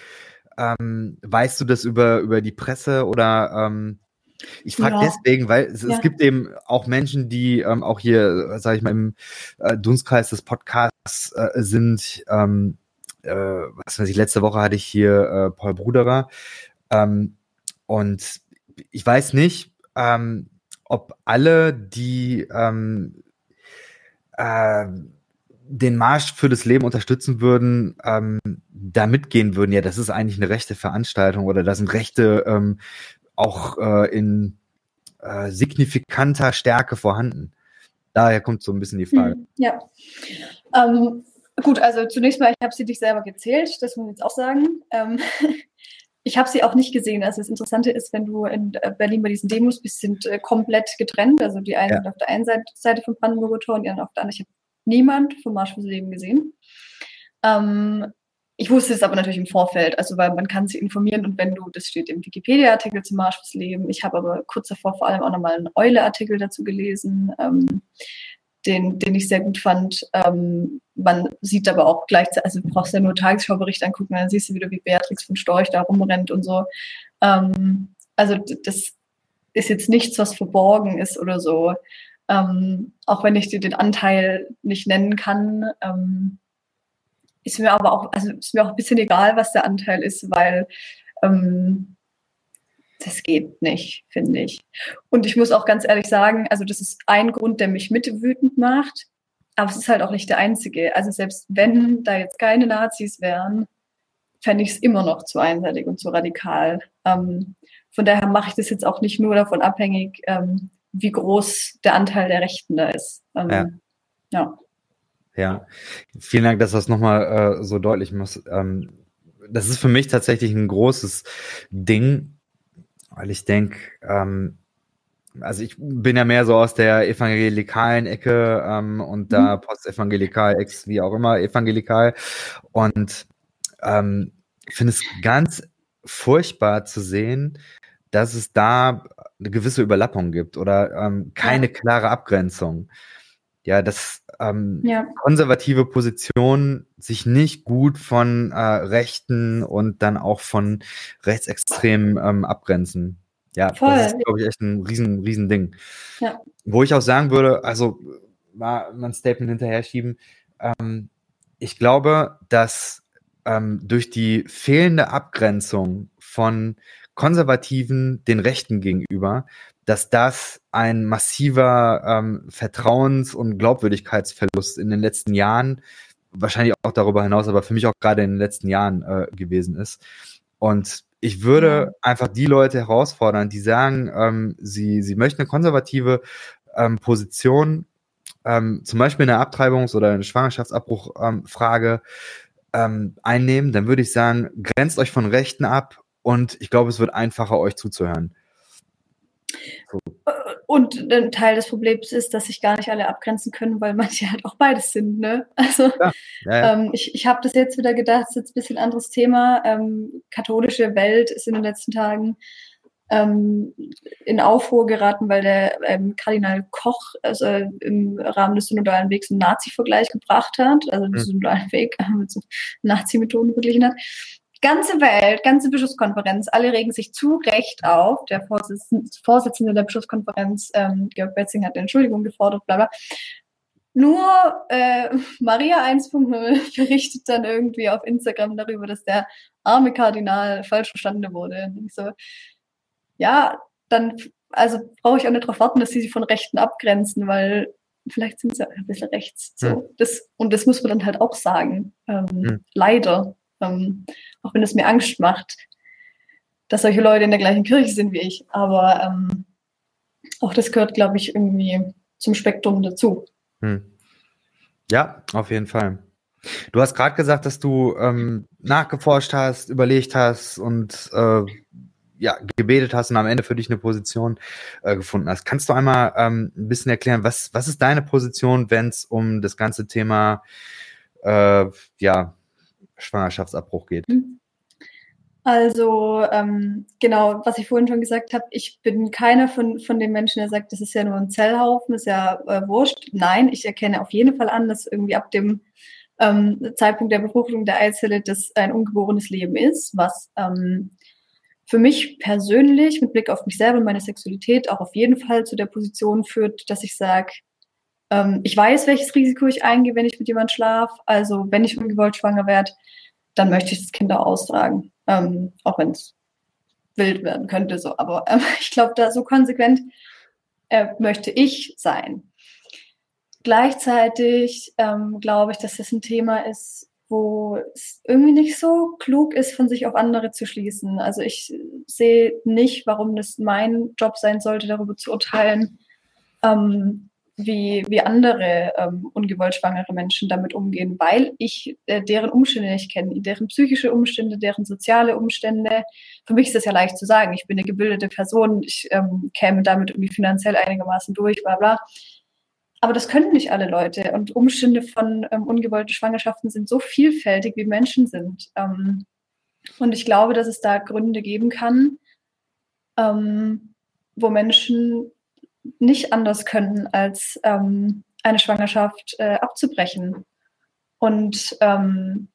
Ähm, weißt du das über, über die Presse oder ähm, ich frage ja. deswegen, weil es, ja. es, gibt eben auch Menschen, die ähm, auch hier, sage ich mal, im äh, Dunstkreis des Podcasts äh, sind, ähm, äh, was weiß ich, letzte Woche hatte ich hier äh, Paul Bruderer. Ähm, und ich weiß nicht, ähm, ob alle, die ähm, äh, den Marsch für das Leben unterstützen würden, ähm, da mitgehen würden. Ja, das ist eigentlich eine rechte Veranstaltung oder da sind Rechte ähm, auch äh, in äh, signifikanter Stärke vorhanden. Daher kommt so ein bisschen die Frage. Hm, ja. Ähm, Gut, also zunächst mal, ich habe sie dich selber gezählt, das muss ich jetzt auch sagen. Ähm, *laughs* ich habe sie auch nicht gesehen. Also das Interessante ist, wenn du in äh, Berlin bei diesen Demos bist, sind äh, komplett getrennt. Also die einen ja. sind auf der einen Seite, Seite vom Brandenburger Tor und die anderen auf der anderen. Ich habe niemand vom Marsch fürs Leben gesehen. Ähm, ich wusste es aber natürlich im Vorfeld, also weil man kann sich informieren und wenn du, das steht im Wikipedia-Artikel zum Marsch fürs Leben. Ich habe aber kurz davor vor allem auch nochmal einen Eule-Artikel dazu gelesen. Ähm, den, den ich sehr gut fand. Ähm, man sieht aber auch gleichzeitig, also du brauchst ja nur Tagesschaubericht angucken, dann siehst du wieder, wie Beatrix von Storch da rumrennt und so. Ähm, also das ist jetzt nichts, was verborgen ist oder so. Ähm, auch wenn ich dir den Anteil nicht nennen kann, ähm, ist mir aber auch, also ist mir auch ein bisschen egal, was der Anteil ist, weil ähm, das geht nicht, finde ich. Und ich muss auch ganz ehrlich sagen, also das ist ein Grund, der mich mit wütend macht, aber es ist halt auch nicht der einzige. Also selbst wenn da jetzt keine Nazis wären, fände ich es immer noch zu einseitig und zu radikal. Ähm, von daher mache ich das jetzt auch nicht nur davon abhängig, ähm, wie groß der Anteil der Rechten da ist. Ähm, ja. ja. Ja, vielen Dank, dass du das nochmal äh, so deutlich machst. Ähm, das ist für mich tatsächlich ein großes Ding, weil ich denke, ähm, also ich bin ja mehr so aus der evangelikalen Ecke ähm, und da mhm. postevangelikal, ex wie auch immer, evangelikal. Und ähm, ich finde es ganz furchtbar zu sehen, dass es da eine gewisse Überlappung gibt oder ähm, keine klare Abgrenzung. Ja, dass ähm, ja. konservative Positionen sich nicht gut von äh, Rechten und dann auch von Rechtsextremen ähm, abgrenzen. Ja, Voll. das ist, glaube ich, echt ein riesen, riesen Ding. Ja. Wo ich auch sagen würde, also mal ein Statement hinterher schieben, ähm, ich glaube, dass ähm, durch die fehlende Abgrenzung von Konservativen den Rechten gegenüber, dass das ein massiver ähm, Vertrauens- und Glaubwürdigkeitsverlust in den letzten Jahren, wahrscheinlich auch darüber hinaus, aber für mich auch gerade in den letzten Jahren äh, gewesen ist. Und ich würde einfach die Leute herausfordern, die sagen, ähm, sie, sie möchten eine konservative ähm, Position, ähm, zum Beispiel eine Abtreibungs- oder eine Schwangerschaftsabbruchfrage ähm, einnehmen, dann würde ich sagen, grenzt euch von Rechten ab und ich glaube, es wird einfacher, euch zuzuhören. So. Und ein Teil des Problems ist, dass sich gar nicht alle abgrenzen können, weil manche halt auch beides sind. Ne? Also ja, ja. Ähm, ich, ich habe das jetzt wieder gedacht, das ist jetzt ein bisschen anderes Thema. Ähm, katholische Welt ist in den letzten Tagen ähm, in Aufruhr geraten, weil der ähm, Kardinal Koch also im Rahmen des synodalen Wegs einen Nazi-Vergleich gebracht hat, also den mhm. synodalen Weg *laughs* mit so Nazi-Methoden verglichen hat ganze Welt, ganze Bischofskonferenz, alle regen sich zu Recht auf. Der Vorsitzende, der Bischofskonferenz, ähm, Georg Betzing, hat Entschuldigung gefordert, bla bla. Nur äh, *laughs* Maria 1.0 *laughs* berichtet dann irgendwie auf Instagram darüber, dass der arme Kardinal falsch verstanden wurde. Und ich so, ja, dann, also brauche ich auch nicht darauf warten, dass sie sich von Rechten abgrenzen, weil vielleicht sind sie ein bisschen rechts. So. Hm. Das, und das muss man dann halt auch sagen. Ähm, hm. Leider. Ähm, auch wenn es mir Angst macht, dass solche Leute in der gleichen Kirche sind wie ich. Aber ähm, auch das gehört, glaube ich, irgendwie zum Spektrum dazu. Hm. Ja, auf jeden Fall. Du hast gerade gesagt, dass du ähm, nachgeforscht hast, überlegt hast und äh, ja, gebetet hast und am Ende für dich eine Position äh, gefunden hast. Kannst du einmal ähm, ein bisschen erklären, was, was ist deine Position, wenn es um das ganze Thema äh, ja, Schwangerschaftsabbruch geht? Hm. Also ähm, genau, was ich vorhin schon gesagt habe, ich bin keiner von, von den Menschen, der sagt, das ist ja nur ein Zellhaufen, ist ja äh, wurscht. Nein, ich erkenne auf jeden Fall an, dass irgendwie ab dem ähm, Zeitpunkt der Befruchtung der Eizelle das ein ungeborenes Leben ist, was ähm, für mich persönlich mit Blick auf mich selber und meine Sexualität auch auf jeden Fall zu der Position führt, dass ich sage, ähm, ich weiß, welches Risiko ich eingehe, wenn ich mit jemand schlafe. Also wenn ich ungewollt schwanger werde, dann möchte ich das Kind auch austragen. Ähm, auch wenn es wild werden könnte. So. Aber ähm, *laughs* ich glaube, da so konsequent äh, möchte ich sein. Gleichzeitig ähm, glaube ich, dass das ein Thema ist, wo es irgendwie nicht so klug ist, von sich auf andere zu schließen. Also ich sehe nicht, warum das mein Job sein sollte, darüber zu urteilen, ähm, wie, wie andere ähm, ungewollt schwangere Menschen damit umgehen, weil ich äh, deren Umstände nicht kenne, deren psychische Umstände, deren soziale Umstände. Für mich ist das ja leicht zu sagen. Ich bin eine gebildete Person, ich ähm, käme damit irgendwie finanziell einigermaßen durch, bla bla. Aber das können nicht alle Leute. Und Umstände von ähm, ungewollten Schwangerschaften sind so vielfältig, wie Menschen sind. Ähm, und ich glaube, dass es da Gründe geben kann, ähm, wo Menschen nicht anders können, als ähm, eine Schwangerschaft äh, abzubrechen. Und ähm,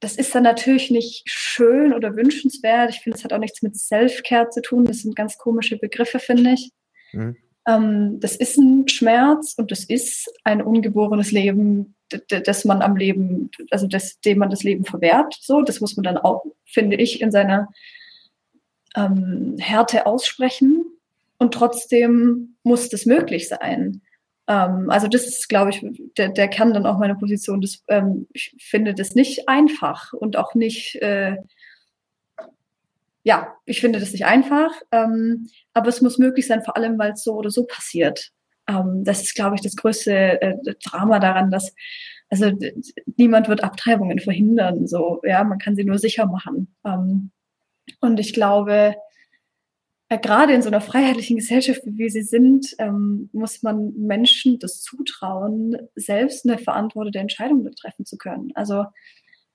das ist dann natürlich nicht schön oder wünschenswert. Ich finde, es hat auch nichts mit Self-Care zu tun. Das sind ganz komische Begriffe, finde ich. Mhm. Ähm, das ist ein Schmerz und das ist ein ungeborenes Leben, dass man am Leben, also das, dem man das Leben verwehrt. So, das muss man dann auch, finde ich, in seiner ähm, Härte aussprechen. Und trotzdem muss das möglich sein. Ähm, also das ist, glaube ich, der, der Kern dann auch meiner Position. Das, ähm, ich finde das nicht einfach und auch nicht, äh, ja, ich finde das nicht einfach, ähm, aber es muss möglich sein, vor allem, weil es so oder so passiert. Ähm, das ist, glaube ich, das größte äh, Drama daran, dass also niemand wird Abtreibungen verhindern. So, ja, man kann sie nur sicher machen. Ähm, und ich glaube, gerade in so einer freiheitlichen Gesellschaft, wie wir sie sind, ähm, muss man Menschen das zutrauen, selbst eine verantwortete Entscheidung treffen zu können. Also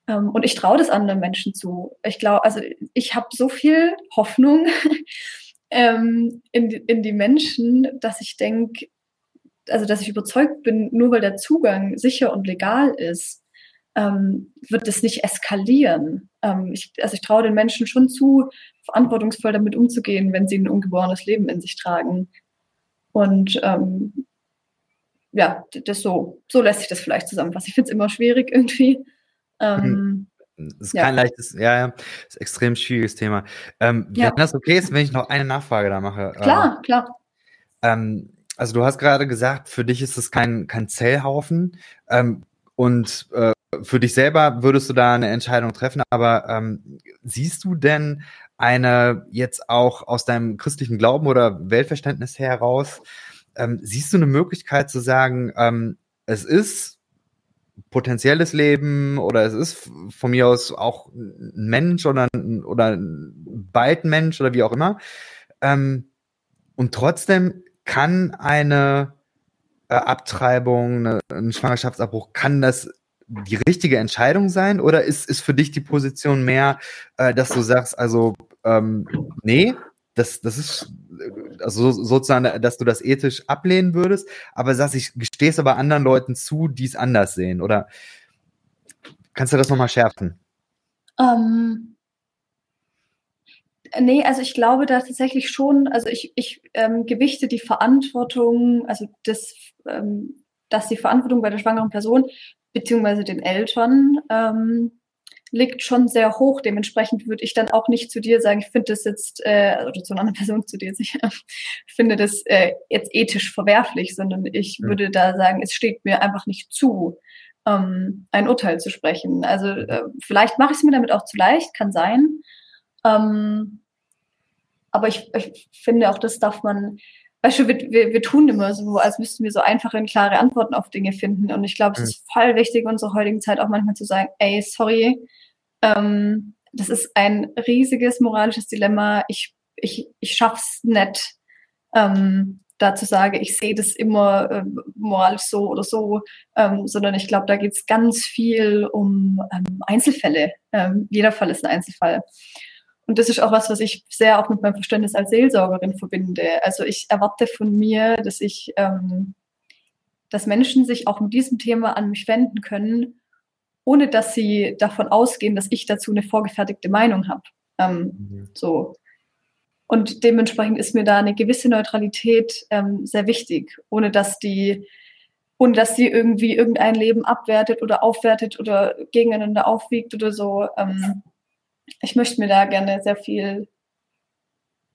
ähm, und ich traue das anderen Menschen zu. Ich glaube, also ich habe so viel Hoffnung *laughs* ähm, in, in die Menschen, dass ich denke, also dass ich überzeugt bin, nur weil der Zugang sicher und legal ist, ähm, wird es nicht eskalieren. Ähm, ich, also ich traue den Menschen schon zu, verantwortungsvoll damit umzugehen, wenn sie ein ungeborenes Leben in sich tragen. Und ähm, ja, das so, so lässt sich das vielleicht zusammenfassen. Ich finde es immer schwierig irgendwie. Ähm, das ist ja. kein leichtes, ja, ja, ist ein extrem schwieriges Thema. Ähm, ja. Wenn das okay ist, wenn ich noch eine Nachfrage da mache. Klar, äh, klar. Ähm, also du hast gerade gesagt, für dich ist es kein, kein Zellhaufen. Ähm, und äh, für dich selber würdest du da eine Entscheidung treffen, aber ähm, siehst du denn eine jetzt auch aus deinem christlichen Glauben oder Weltverständnis heraus, ähm, siehst du eine Möglichkeit zu sagen, ähm, es ist potenzielles Leben oder es ist von mir aus auch ein Mensch oder, oder bald Mensch oder wie auch immer. Ähm, und trotzdem kann eine äh, Abtreibung, eine, ein Schwangerschaftsabbruch, kann das die richtige Entscheidung sein? Oder ist, ist für dich die Position mehr, äh, dass du sagst, also ähm, nee, das, das ist also sozusagen, dass du das ethisch ablehnen würdest, aber sagst, ich gestehe es aber anderen Leuten zu, die es anders sehen? Oder kannst du das nochmal schärfen? Ähm, nee, also ich glaube da tatsächlich schon, also ich, ich ähm, gewichte die Verantwortung, also das, ähm, dass die Verantwortung bei der schwangeren Person beziehungsweise den Eltern ähm, liegt schon sehr hoch. Dementsprechend würde ich dann auch nicht zu dir sagen, ich finde das jetzt, äh, oder zu einer anderen *laughs* Person zu dir, ich finde das äh, jetzt ethisch verwerflich, sondern ich ja. würde da sagen, es steht mir einfach nicht zu, ähm, ein Urteil zu sprechen. Also äh, vielleicht mache ich es mir damit auch zu leicht, kann sein. Ähm, aber ich, ich finde auch, das darf man weißt du, wir, wir, wir tun immer so, als müssten wir so einfache und klare Antworten auf Dinge finden. Und ich glaube, es mhm. ist voll wichtig in unserer heutigen Zeit auch manchmal zu sagen, ey, sorry, ähm, das ist ein riesiges moralisches Dilemma. Ich, ich, ich schaff's nicht, ähm, da zu sagen, ich sehe das immer äh, moralisch so oder so, ähm, sondern ich glaube, da geht es ganz viel um ähm, Einzelfälle. Ähm, jeder Fall ist ein Einzelfall. Und das ist auch was, was ich sehr auch mit meinem Verständnis als Seelsorgerin verbinde. Also ich erwarte von mir, dass ich, ähm, dass Menschen sich auch mit diesem Thema an mich wenden können, ohne dass sie davon ausgehen, dass ich dazu eine vorgefertigte Meinung habe. Ähm, mhm. So. Und dementsprechend ist mir da eine gewisse Neutralität ähm, sehr wichtig, ohne dass die, ohne dass die irgendwie irgendein Leben abwertet oder aufwertet oder gegeneinander aufwiegt oder so. Ähm, ich möchte mir da gerne sehr viel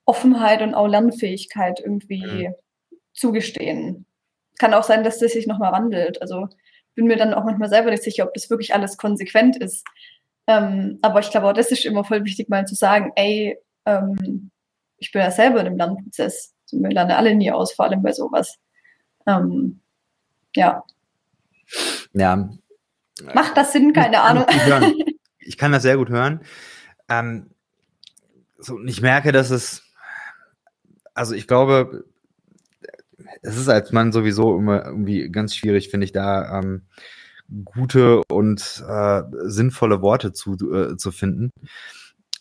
Offenheit und auch Lernfähigkeit irgendwie mhm. zugestehen. Kann auch sein, dass das sich nochmal wandelt. Also bin mir dann auch manchmal selber nicht sicher, ob das wirklich alles konsequent ist. Ähm, aber ich glaube auch, das ist immer voll wichtig, mal zu sagen, ey, ähm, ich bin ja selber in einem Lernprozess. Also wir lernen alle nie aus, vor allem bei sowas. Ähm, ja. Ja. Macht das Sinn? Keine Ahnung. *laughs* Ich kann das sehr gut hören. Ähm, so, ich merke, dass es, also ich glaube, es ist als Mann sowieso immer irgendwie ganz schwierig, finde ich, da ähm, gute und äh, sinnvolle Worte zu, äh, zu finden.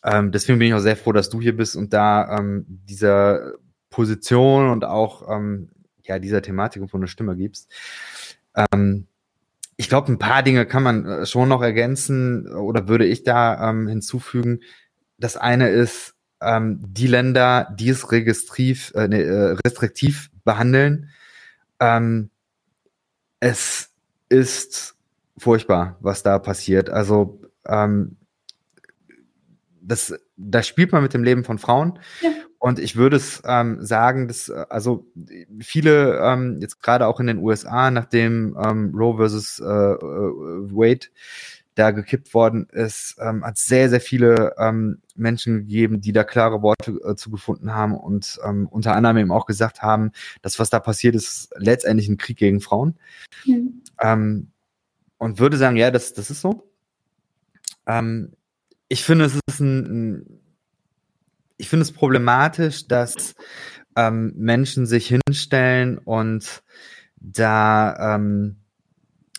Ähm, deswegen bin ich auch sehr froh, dass du hier bist und da ähm, dieser Position und auch ähm, ja dieser Thematik von eine Stimme gibst. Ähm, ich glaube, ein paar Dinge kann man äh, schon noch ergänzen oder würde ich da ähm, hinzufügen. Das eine ist, ähm, die Länder, die es registriv, äh, ne, äh, restriktiv behandeln. Ähm, es ist furchtbar, was da passiert. Also ähm, das, da spielt man mit dem Leben von Frauen. Ja. Und ich würde es ähm, sagen, dass also viele ähm, jetzt gerade auch in den USA, nachdem ähm, Roe versus äh, äh, Wade da gekippt worden ist, ähm, hat sehr, sehr viele ähm, Menschen gegeben, die da klare Worte äh, zu gefunden haben und ähm, unter anderem eben auch gesagt haben, dass was da passiert ist, letztendlich ein Krieg gegen Frauen. Mhm. Ähm, und würde sagen, ja, das, das ist so. Ähm, ich finde, es ist ein, ich finde es problematisch, dass ähm, Menschen sich hinstellen und da ähm,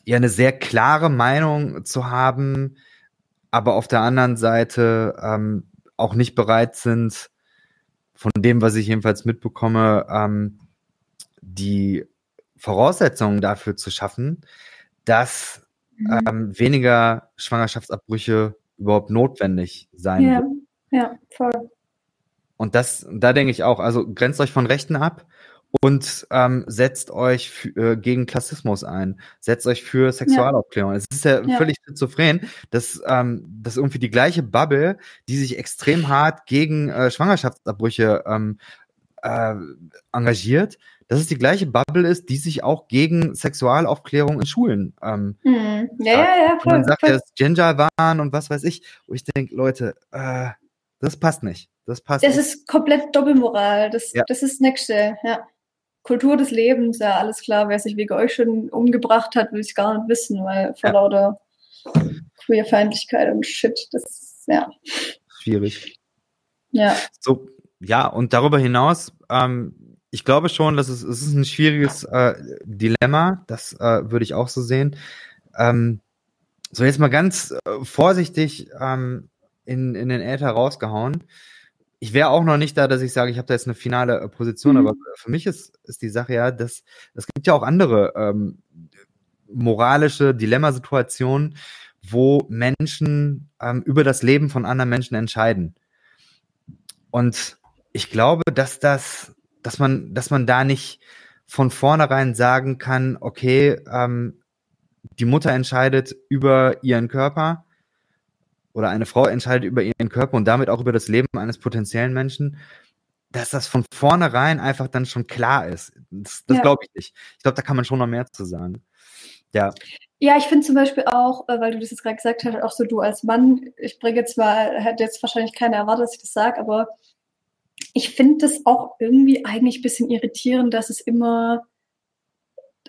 ja eine sehr klare Meinung zu haben, aber auf der anderen Seite ähm, auch nicht bereit sind, von dem, was ich jedenfalls mitbekomme, ähm, die Voraussetzungen dafür zu schaffen, dass mhm. ähm, weniger Schwangerschaftsabbrüche überhaupt notwendig sein ja, wird. Ja, voll. Und das, da denke ich auch, also grenzt euch von Rechten ab und ähm, setzt euch für, äh, gegen Klassismus ein, setzt euch für Sexualaufklärung. Ja. Es ist ja, ja, völlig schizophren, dass, ähm, dass irgendwie die gleiche Bubble, die sich extrem hart gegen äh, Schwangerschaftsabbrüche ähm, äh, engagiert, dass es die gleiche Bubble ist, die sich auch gegen Sexualaufklärung in Schulen ähm, hm. ja, ja, ja, voll, und man sagt, voll. dass Gender waren und was weiß ich, wo ich denke, Leute, äh, das passt nicht. Das passt. Das nicht. ist komplett Doppelmoral. Das, ja. das ist das Nächste, ja. Kultur des Lebens, ja, alles klar. Wer sich wegen euch schon umgebracht hat, will ich gar nicht wissen, weil vor ja. lauter Queerfeindlichkeit und Shit, das ist, ja. Schwierig. Ja. So, ja, und darüber hinaus, ähm, ich glaube schon, dass es, es ist ein schwieriges äh, Dilemma, das äh, würde ich auch so sehen. Ähm, so, jetzt mal ganz äh, vorsichtig ähm, in, in den Äther rausgehauen ich wäre auch noch nicht da, dass ich sage, ich habe da jetzt eine finale äh, Position, mhm. aber für mich ist, ist die Sache ja, dass es gibt ja auch andere ähm, moralische Dilemmasituationen, wo Menschen ähm, über das Leben von anderen Menschen entscheiden. Und ich glaube, dass das, dass man, dass man da nicht von vornherein sagen kann, okay, ähm, die Mutter entscheidet über ihren Körper oder eine Frau entscheidet über ihren Körper und damit auch über das Leben eines potenziellen Menschen, dass das von vornherein einfach dann schon klar ist. Das, das ja. glaube ich nicht. Ich glaube, da kann man schon noch mehr zu sagen. Ja. Ja, ich finde zum Beispiel auch, äh, weil du das jetzt gerade gesagt hast, auch so du als Mann, ich bringe zwar, hätte jetzt wahrscheinlich keiner erwartet, dass ich das sage, aber ich finde das auch irgendwie eigentlich ein bisschen irritierend, dass es immer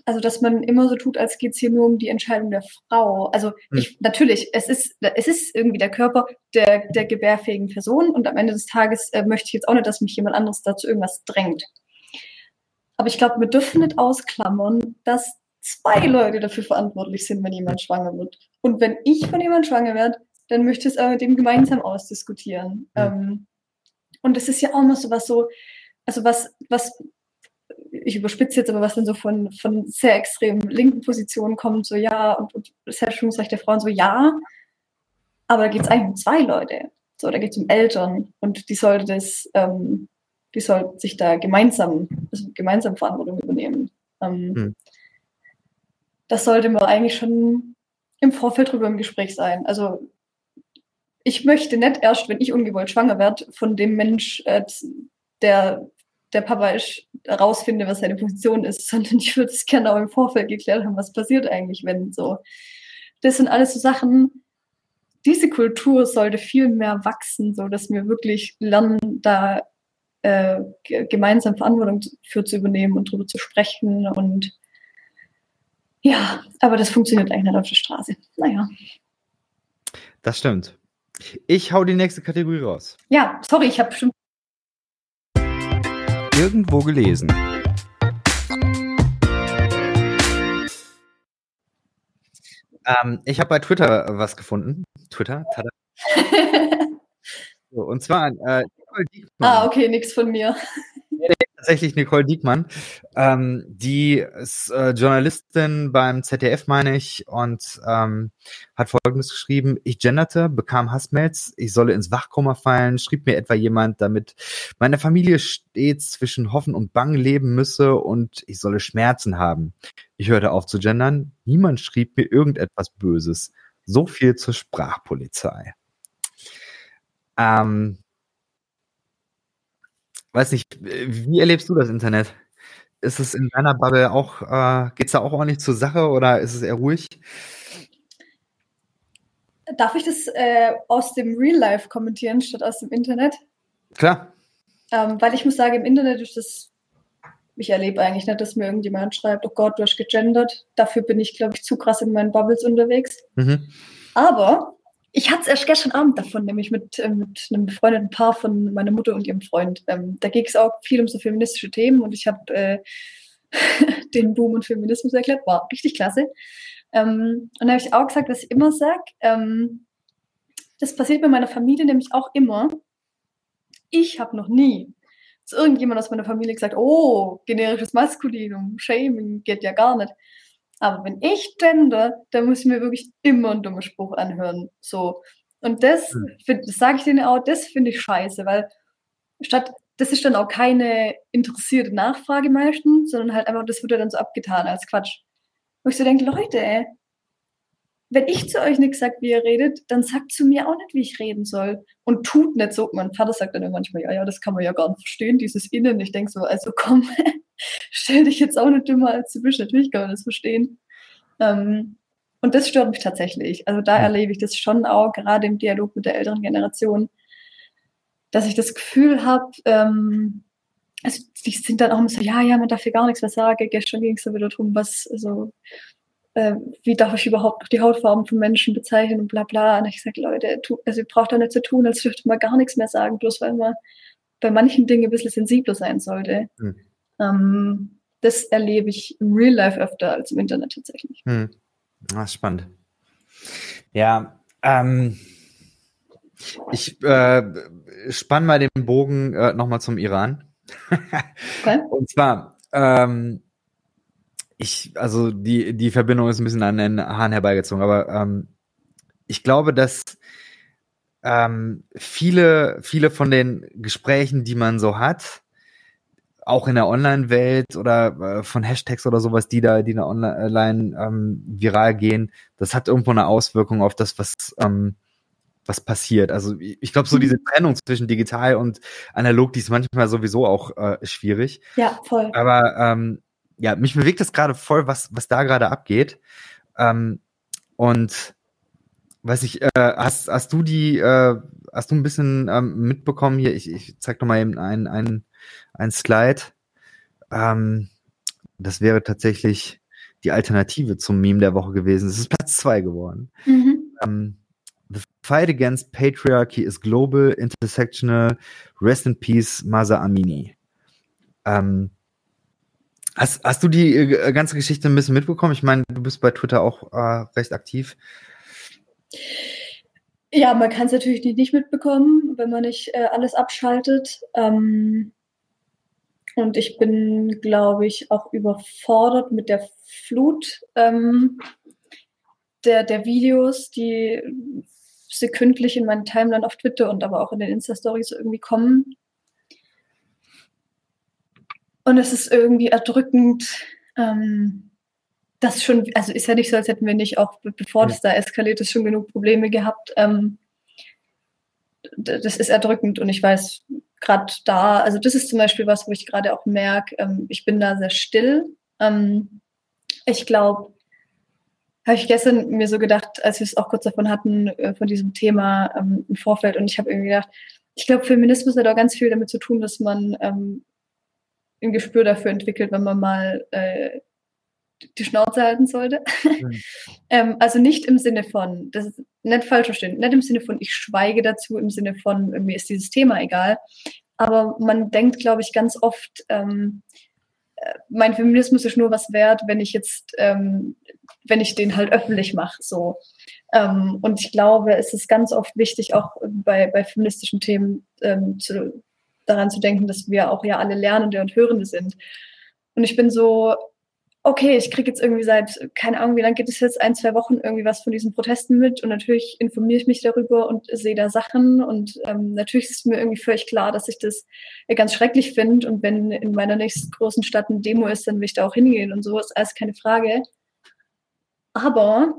also dass man immer so tut, als geht es hier nur um die Entscheidung der Frau. Also hm. ich, natürlich, es ist, es ist irgendwie der Körper der, der gebärfähigen Person und am Ende des Tages äh, möchte ich jetzt auch nicht, dass mich jemand anderes dazu irgendwas drängt. Aber ich glaube, wir dürfen nicht ausklammern, dass zwei Leute dafür verantwortlich sind, wenn jemand schwanger wird. Und wenn ich von jemand schwanger werde, dann möchte ich es aber mit dem gemeinsam ausdiskutieren. Mhm. Ähm, und das ist ja auch noch so was so, also was, was ich überspitze jetzt, aber was dann so von, von sehr extrem linken Positionen kommt, so ja, und, und Selbstbestimmungsrecht der Frauen, so ja, aber da geht es eigentlich um zwei Leute. So, da geht es um Eltern und die sollte das, ähm, die sollten sich da gemeinsam, also gemeinsam Verantwortung übernehmen. Ähm, hm. Das sollte man eigentlich schon im Vorfeld drüber im Gespräch sein. Also ich möchte nicht erst, wenn ich ungewollt schwanger werde, von dem Mensch, äh, der der Papa ist, rausfinde, was seine Position ist, *laughs* sondern ich würde es gerne auch im Vorfeld geklärt haben, was passiert eigentlich, wenn so. Das sind alles so Sachen, diese Kultur sollte viel mehr wachsen, so dass wir wirklich lernen, da äh, gemeinsam Verantwortung für zu übernehmen und darüber zu sprechen und ja, aber das funktioniert eigentlich nicht auf der Straße. Naja. Das stimmt. Ich hau die nächste Kategorie raus. Ja, sorry, ich habe bestimmt irgendwo gelesen. Ähm, ich habe bei Twitter was gefunden. Twitter, tada. *laughs* so, und zwar äh, Ah, okay, nichts von mir. Tatsächlich Nicole Diekmann. Ähm, die ist äh, Journalistin beim ZDF, meine ich, und ähm, hat Folgendes geschrieben. Ich genderte, bekam Hassmails, ich solle ins Wachkoma fallen, schrieb mir etwa jemand, damit meine Familie stets zwischen Hoffen und Bang leben müsse und ich solle Schmerzen haben. Ich hörte auf zu gendern. Niemand schrieb mir irgendetwas Böses. So viel zur Sprachpolizei. Ähm, weiß nicht, wie erlebst du das Internet? Ist es in deiner Bubble auch, äh, geht es da auch ordentlich zur Sache oder ist es eher ruhig? Darf ich das äh, aus dem Real Life kommentieren statt aus dem Internet? Klar. Ähm, weil ich muss sagen, im Internet ist das, ich erlebe eigentlich nicht, dass mir irgendjemand schreibt, oh Gott, du hast gegendert. Dafür bin ich, glaube ich, zu krass in meinen Bubbles unterwegs. Mhm. Aber ich hatte es erst gestern Abend davon, nämlich mit, äh, mit einem befreundeten Paar von meiner Mutter und ihrem Freund. Ähm, da ging es auch viel um so feministische Themen und ich habe äh, *laughs* den Boom und Feminismus erklärt. War richtig klasse. Ähm, und da habe ich auch gesagt, was ich immer sage. Ähm, das passiert bei meiner Familie nämlich auch immer. Ich habe noch nie zu irgendjemand aus meiner Familie gesagt, oh, generisches Maskulinum, Shaming geht ja gar nicht. Aber wenn ich gender, dann muss ich mir wirklich immer einen dummen Spruch anhören. So. Und das, mhm. das sage ich denen auch, das finde ich scheiße, weil statt, das ist dann auch keine interessierte Nachfrage meistens, sondern halt einfach, das wird ja dann so abgetan als Quatsch. Wo ich so denke, Leute, ey, wenn ich zu euch nicht sage, wie ihr redet, dann sagt zu mir auch nicht, wie ich reden soll. Und tut nicht so. Mein Vater sagt dann manchmal, ja, ja, das kann man ja gar nicht verstehen, dieses Innen. Ich denke so, also komm, *laughs* stell dich jetzt auch nicht dümmer, als du bist. Natürlich kann man das verstehen. Ähm, und das stört mich tatsächlich. Also da erlebe ich das schon auch, gerade im Dialog mit der älteren Generation, dass ich das Gefühl habe, ähm, also die sind dann auch immer so, ja, ja, man darf hier gar nichts mehr sagen. Gestern ging es da wieder darum, was, also äh, wie darf ich überhaupt noch die Hautfarben von Menschen bezeichnen und bla bla. Und ich sage, Leute, tu, also ihr braucht doch nicht zu so tun, als dürfte man gar nichts mehr sagen, bloß weil man bei manchen Dingen ein bisschen sensibler sein sollte. Mhm. Ähm, das erlebe ich im Real Life öfter als im Internet tatsächlich. Mhm. Ah, spannend. Ja, ähm, ich äh, spann mal den Bogen äh, nochmal zum Iran. okay. *laughs* Und zwar, ähm, ich, also die, die Verbindung ist ein bisschen an den Haaren herbeigezogen, aber ähm, ich glaube, dass ähm, viele, viele von den Gesprächen, die man so hat, auch in der Online-Welt oder äh, von Hashtags oder sowas, die da, die da online ähm, viral gehen, das hat irgendwo eine Auswirkung auf das, was, ähm, was passiert. Also ich glaube, so diese Trennung zwischen digital und analog, die ist manchmal sowieso auch äh, schwierig. Ja, voll. Aber ähm, ja, mich bewegt das gerade voll, was, was da gerade abgeht. Ähm, und weiß ich, äh, hast, hast du die, äh, hast du ein bisschen ähm, mitbekommen hier? Ich, ich zeig doch mal eben ein, ein, ein Slide. Ähm, das wäre tatsächlich die Alternative zum Meme der Woche gewesen. Es ist Platz zwei geworden. Mhm. Ähm, The fight against patriarchy is global, intersectional. Rest in peace, Masa Amini. Ähm, Hast, hast du die äh, ganze Geschichte ein bisschen mitbekommen? Ich meine, du bist bei Twitter auch äh, recht aktiv. Ja, man kann es natürlich nicht mitbekommen, wenn man nicht äh, alles abschaltet. Ähm, und ich bin, glaube ich, auch überfordert mit der Flut ähm, der, der Videos, die sekündlich in meinen Timeline auf Twitter und aber auch in den Insta-Stories irgendwie kommen. Und es ist irgendwie erdrückend, ähm, das schon, also ist ja nicht so, als hätten wir nicht auch, bevor das da eskaliert ist, schon genug Probleme gehabt. Ähm, das ist erdrückend und ich weiß gerade da, also das ist zum Beispiel was, wo ich gerade auch merke, ähm, ich bin da sehr still. Ähm, ich glaube, habe ich gestern mir so gedacht, als wir es auch kurz davon hatten, äh, von diesem Thema ähm, im Vorfeld, und ich habe irgendwie gedacht, ich glaube, Feminismus hat auch ganz viel damit zu tun, dass man ähm, ein Gespür dafür entwickelt, wenn man mal äh, die Schnauze halten sollte. Mhm. *laughs* ähm, also nicht im Sinne von, das ist nicht falsch verstehen, nicht im Sinne von, ich schweige dazu, im Sinne von, mir ist dieses Thema egal. Aber man denkt, glaube ich, ganz oft, ähm, äh, mein Feminismus ist nur was wert, wenn ich jetzt, ähm, wenn ich den halt öffentlich mache. So. Ähm, und ich glaube, es ist ganz oft wichtig, auch bei, bei feministischen Themen ähm, zu, daran zu denken, dass wir auch ja alle Lernende und Hörende sind. Und ich bin so, okay, ich kriege jetzt irgendwie seit, keine Ahnung, wie lange geht es jetzt, ein, zwei Wochen irgendwie was von diesen Protesten mit und natürlich informiere ich mich darüber und sehe da Sachen und ähm, natürlich ist mir irgendwie völlig klar, dass ich das ganz schrecklich finde und wenn in meiner nächsten großen Stadt eine Demo ist, dann will ich da auch hingehen und so, ist alles keine Frage. Aber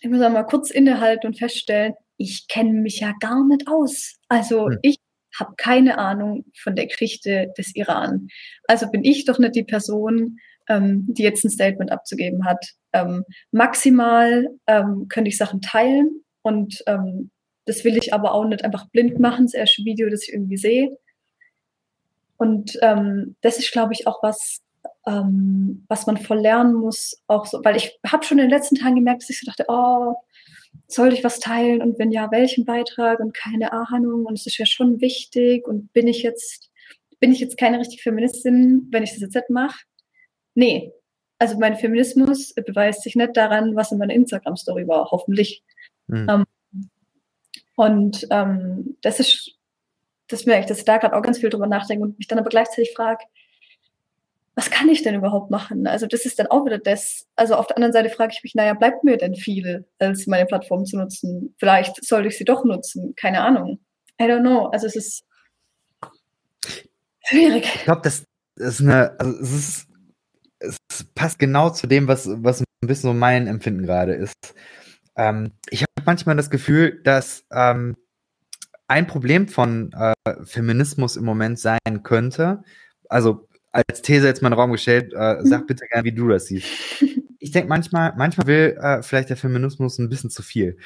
ich muss mal kurz innehalten und feststellen, ich kenne mich ja gar nicht aus. Also hm. ich habe keine Ahnung von der Geschichte des Iran. Also bin ich doch nicht die Person, ähm, die jetzt ein Statement abzugeben hat. Ähm, maximal ähm, könnte ich Sachen teilen und ähm, das will ich aber auch nicht einfach blind machen, das erste Video, das ich irgendwie sehe. Und ähm, das ist, glaube ich, auch was, ähm, was man voll lernen muss, auch so, weil ich habe schon in den letzten Tagen gemerkt, dass ich so dachte, oh, sollte ich was teilen und wenn ja, welchen Beitrag und keine Ahnung und es ist ja schon wichtig und bin ich jetzt, bin ich jetzt keine richtige Feministin, wenn ich das jetzt mache? Nee. Also mein Feminismus beweist sich nicht daran, was in meiner Instagram-Story war, hoffentlich. Mhm. Ähm, und ähm, das ist, das merke ich, dass ich da gerade auch ganz viel drüber nachdenke und mich dann aber gleichzeitig frage, was kann ich denn überhaupt machen? Also das ist dann auch wieder das. Also auf der anderen Seite frage ich mich, naja, bleibt mir denn viel, als meine Plattform zu nutzen? Vielleicht sollte ich sie doch nutzen. Keine Ahnung. I don't know. Also es ist schwierig. Ich glaube, das ist eine, also es ist es passt genau zu dem, was, was ein bisschen so mein Empfinden gerade ist. Ähm, ich habe manchmal das Gefühl, dass ähm, ein Problem von äh, Feminismus im Moment sein könnte, also als These jetzt mal in den Raum gestellt, äh, sag bitte gerne, wie du das siehst. *laughs* Ich denke manchmal, manchmal will äh, vielleicht der Feminismus ein bisschen zu viel.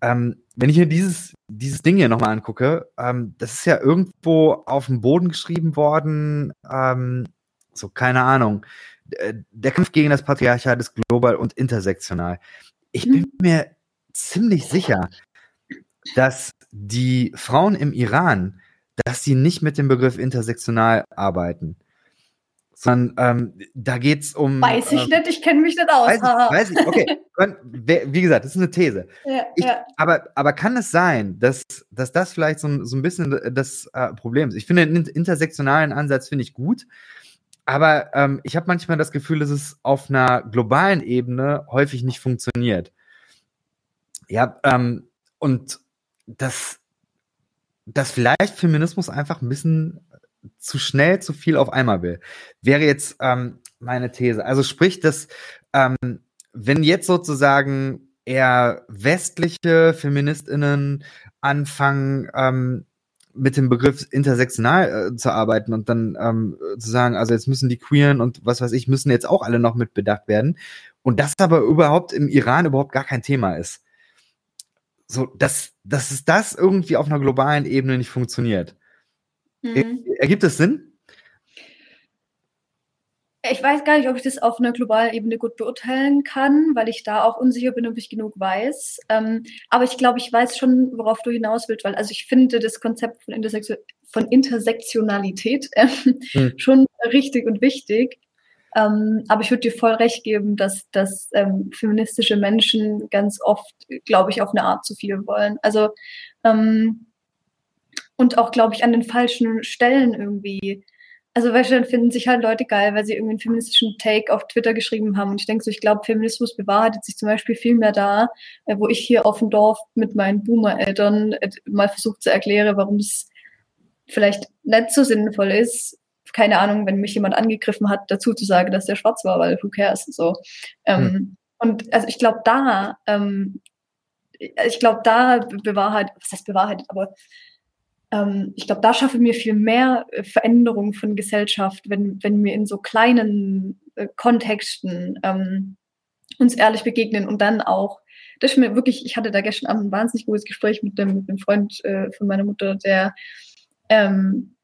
Ähm, wenn ich mir dieses, dieses Ding hier nochmal angucke, ähm, das ist ja irgendwo auf dem Boden geschrieben worden, ähm, so keine Ahnung, äh, der Kampf gegen das Patriarchat ist global und intersektional. Ich bin mhm. mir ziemlich sicher, dass die Frauen im Iran, dass sie nicht mit dem Begriff intersektional arbeiten. Sondern ähm, da geht es um. Weiß ich ähm, nicht, ich kenne mich nicht aus. Weiß ich, weiß ich, okay. *laughs* Wie gesagt, das ist eine These. Ja, ich, ja. Aber, aber kann es sein, dass, dass das vielleicht so, so ein bisschen das äh, Problem ist? Ich finde den intersektionalen Ansatz finde ich gut. Aber ähm, ich habe manchmal das Gefühl, dass es auf einer globalen Ebene häufig nicht funktioniert. Ja, ähm, und dass, dass vielleicht Feminismus einfach ein bisschen zu schnell zu viel auf einmal will. Wäre jetzt ähm, meine These. Also sprich, dass ähm, wenn jetzt sozusagen eher westliche Feministinnen anfangen, ähm, mit dem Begriff intersektional äh, zu arbeiten und dann ähm, zu sagen, also jetzt müssen die Queeren und was weiß ich, müssen jetzt auch alle noch mit bedacht werden. Und das aber überhaupt im Iran überhaupt gar kein Thema ist. So, dass, dass es das irgendwie auf einer globalen Ebene nicht funktioniert. Mhm. Ergibt es Sinn? Ich weiß gar nicht, ob ich das auf einer globalen Ebene gut beurteilen kann, weil ich da auch unsicher bin, ob ich genug weiß. Ähm, aber ich glaube, ich weiß schon, worauf du hinaus willst, weil also ich finde das Konzept von, Intersektion von Intersektionalität *laughs* äh, hm. schon richtig und wichtig. Ähm, aber ich würde dir voll recht geben, dass, dass ähm, feministische Menschen ganz oft, glaube ich, auf eine Art zu viel wollen. Also ähm, und auch, glaube ich, an den falschen Stellen irgendwie also weißt du, dann finden sich halt Leute geil, weil sie irgendwie einen feministischen Take auf Twitter geschrieben haben. Und ich denke so, ich glaube, Feminismus bewahrheitet sich zum Beispiel viel mehr da, äh, wo ich hier auf dem Dorf mit meinen Boomer-Eltern äh, mal versucht zu erklären, warum es vielleicht nicht so sinnvoll ist, keine Ahnung, wenn mich jemand angegriffen hat, dazu zu sagen, dass der schwarz war, weil who cares, so. Ähm, hm. Und also ich glaube, da, ähm, ich glaube, da bewahrheitet, was heißt bewahrheitet, aber ähm, ich glaube, da schaffen wir viel mehr äh, Veränderung von Gesellschaft, wenn, wenn wir in so kleinen äh, Kontexten ähm, uns ehrlich begegnen und dann auch, das ist mir wirklich, ich hatte da gestern Abend ein wahnsinnig gutes Gespräch mit dem, mit dem Freund äh, von meiner Mutter, der ähm,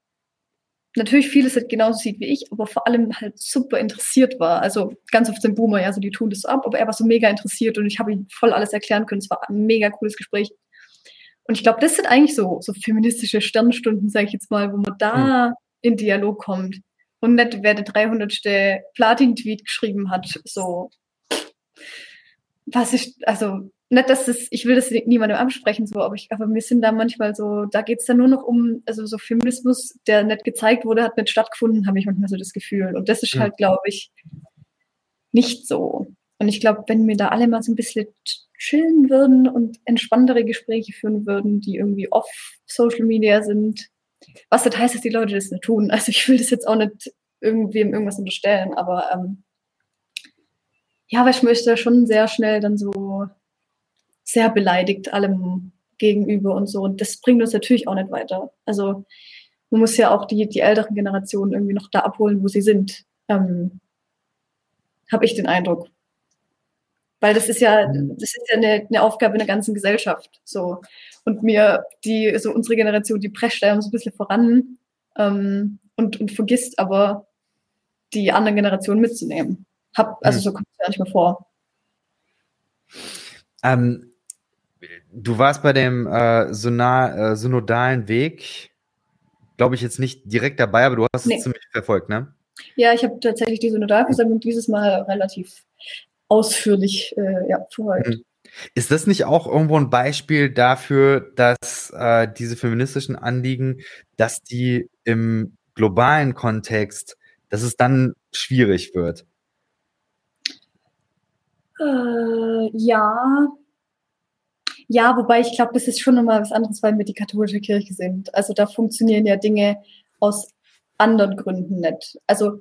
natürlich vieles halt genauso sieht wie ich, aber vor allem halt super interessiert war. Also ganz oft sind Boomer, ja, so die tun das ab, aber er war so mega interessiert und ich habe ihm voll alles erklären können. Es war ein mega cooles Gespräch. Und ich glaube, das sind eigentlich so, so feministische Sternstunden, sage ich jetzt mal, wo man da mhm. in Dialog kommt. Und nicht, wer der 300. Platin-Tweet geschrieben hat, so. Was ist, also, nicht, dass das, ich will das niemandem ansprechen, so, aber ich, aber wir sind da manchmal so, da geht's dann nur noch um, also so Feminismus, der nicht gezeigt wurde, hat nicht stattgefunden, habe ich manchmal so das Gefühl. Und das ist halt, glaube ich, nicht so. Und ich glaube, wenn wir da alle mal so ein bisschen chillen würden und entspanntere Gespräche führen würden, die irgendwie off Social Media sind, was das heißt, dass die Leute das nicht tun. Also ich will das jetzt auch nicht irgendwem irgendwas unterstellen, aber ähm, ja, aber ich möchte schon sehr schnell dann so sehr beleidigt allem gegenüber und so. Und das bringt uns natürlich auch nicht weiter. Also man muss ja auch die, die älteren Generationen irgendwie noch da abholen, wo sie sind. Ähm, Habe ich den Eindruck. Weil das ist ja, mhm. das ist ja eine, eine Aufgabe in der ganzen Gesellschaft. So. Und mir, die, so unsere Generation, die prescht da so ein bisschen voran ähm, und, und vergisst aber die anderen Generationen mitzunehmen. Hab, also mhm. so kommt es gar nicht mehr vor. Ähm, du warst bei dem äh, Syna äh, synodalen Weg, glaube ich, jetzt nicht direkt dabei, aber du hast nee. es ziemlich verfolgt, ne? Ja, ich habe tatsächlich die Synodalversammlung dieses Mal relativ ausführlich äh, ja, verfolgt. Mhm. Ist das nicht auch irgendwo ein Beispiel dafür, dass äh, diese feministischen Anliegen, dass die im globalen Kontext, dass es dann schwierig wird? Äh, ja. Ja, wobei ich glaube, das ist schon nochmal was anderes, weil wir die katholische Kirche sind. Also da funktionieren ja Dinge aus anderen Gründen nicht. Also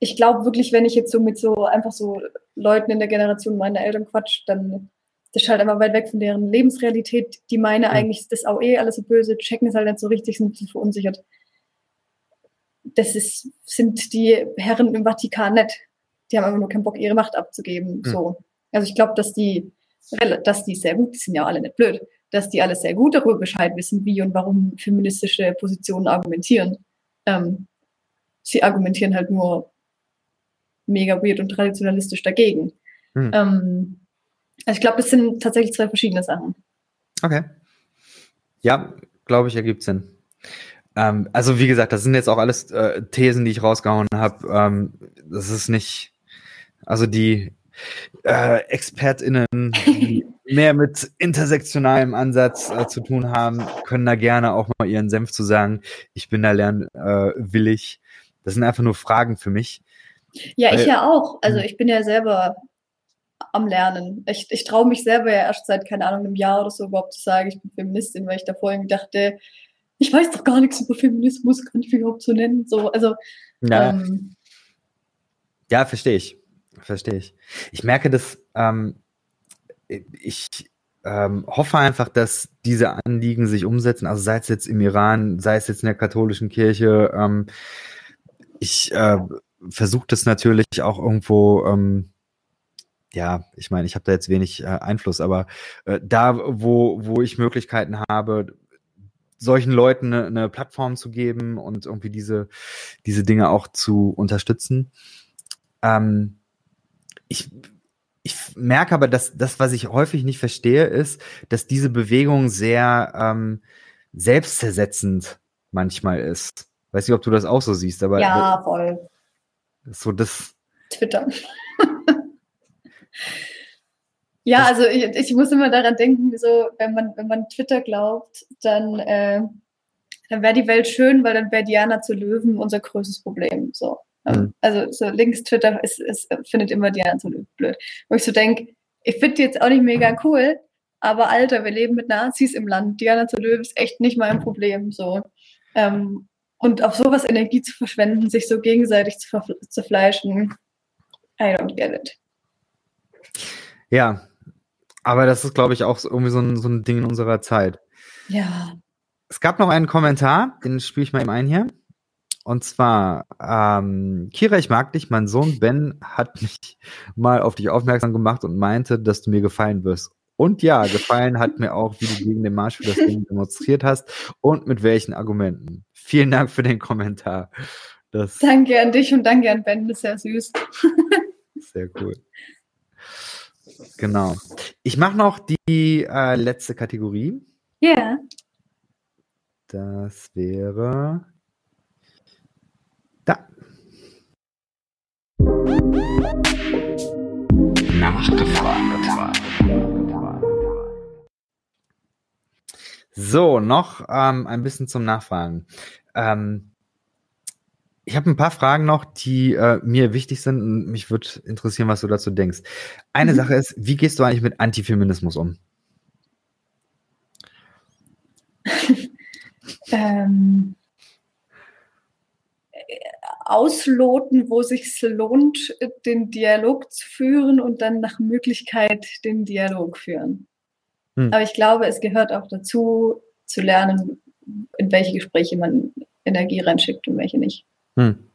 ich glaube wirklich, wenn ich jetzt so mit so einfach so Leuten in der Generation meiner Eltern quatsch, dann das ist halt einfach weit weg von deren Lebensrealität. Die meine mhm. eigentlich ist das auch eh alles so böse, checken es halt nicht so richtig, sind bisschen verunsichert das ist, sind die Herren im Vatikan nicht. Die haben einfach nur keinen Bock, ihre Macht abzugeben. Mhm. So. Also ich glaube, dass die, dass die sehr gut, die sind ja alle nicht blöd, dass die alle sehr gut darüber Bescheid wissen, wie und warum feministische Positionen argumentieren. Ähm, sie argumentieren halt nur mega weird und traditionalistisch dagegen. Mhm. Ähm, also ich glaube, das sind tatsächlich zwei verschiedene Sachen. Okay. Ja, glaube ich, ergibt Sinn. Ähm, also wie gesagt, das sind jetzt auch alles äh, Thesen, die ich rausgehauen habe. Ähm, das ist nicht, also die äh, ExpertInnen, die *laughs* mehr mit intersektionalem Ansatz äh, zu tun haben, können da gerne auch mal ihren Senf zu sagen. Ich bin da lernwillig. Äh, das sind einfach nur Fragen für mich. Ja, Weil, ich ja auch. Also hm. ich bin ja selber am Lernen. Ich, ich traue mich selber ja erst seit, keine Ahnung, einem Jahr oder so überhaupt zu sagen, ich bin Feministin, weil ich da vorhin dachte, ich weiß doch gar nichts über Feminismus, kann ich mich überhaupt so nennen. So, also, ja, ähm, ja verstehe ich. Verstehe ich. Ich merke, dass ähm, ich ähm, hoffe einfach, dass diese Anliegen sich umsetzen, also sei es jetzt im Iran, sei es jetzt in der katholischen Kirche. Ähm, ich äh, versuche das natürlich auch irgendwo ähm, ja, ich meine, ich habe da jetzt wenig äh, Einfluss, aber äh, da, wo, wo ich Möglichkeiten habe, solchen Leuten eine, eine Plattform zu geben und irgendwie diese, diese Dinge auch zu unterstützen. Ähm, ich, ich merke aber, dass das, was ich häufig nicht verstehe, ist, dass diese Bewegung sehr ähm, selbstzersetzend manchmal ist. Weiß nicht, ob du das auch so siehst, aber. Ja, voll. So das. Twitter. Ja, also ich, ich muss immer daran denken, so, wenn man, wenn man Twitter glaubt, dann, äh, dann wäre die Welt schön, weil dann wäre Diana zu Löwen unser größtes Problem. So. Mhm. Also so links Twitter ist, ist, findet immer Diana zu Löwen blöd. Wo ich so denke, ich finde die jetzt auch nicht mega cool, aber Alter, wir leben mit Nazis im Land. Diana zu Löwen ist echt nicht mein Problem. So. Ähm, und auf sowas Energie zu verschwenden, sich so gegenseitig zu zerfleischen, I don't get it. Ja, aber das ist, glaube ich, auch irgendwie so ein, so ein Ding in unserer Zeit. Ja. Es gab noch einen Kommentar, den spiele ich mal eben ein hier. Und zwar, ähm, Kira, ich mag dich. Mein Sohn Ben hat mich mal auf dich aufmerksam gemacht und meinte, dass du mir gefallen wirst. Und ja, gefallen hat mir auch, wie du gegen den Marsch für das Ding demonstriert hast und mit welchen Argumenten. Vielen Dank für den Kommentar. Das danke an dich und danke an Ben, das ist sehr süß. sehr cool. Genau. Ich mache noch die äh, letzte Kategorie. Ja. Yeah. Das wäre da. Nachgefragt. So, noch ähm, ein bisschen zum Nachfragen. Ähm, ich habe ein paar Fragen noch, die äh, mir wichtig sind und mich würde interessieren, was du dazu denkst. Eine mhm. Sache ist, wie gehst du eigentlich mit Antifeminismus um? *laughs* ähm, ausloten, wo sich lohnt, den Dialog zu führen und dann nach Möglichkeit den Dialog führen. Hm. Aber ich glaube, es gehört auch dazu, zu lernen, in welche Gespräche man Energie reinschickt und welche nicht. Hm.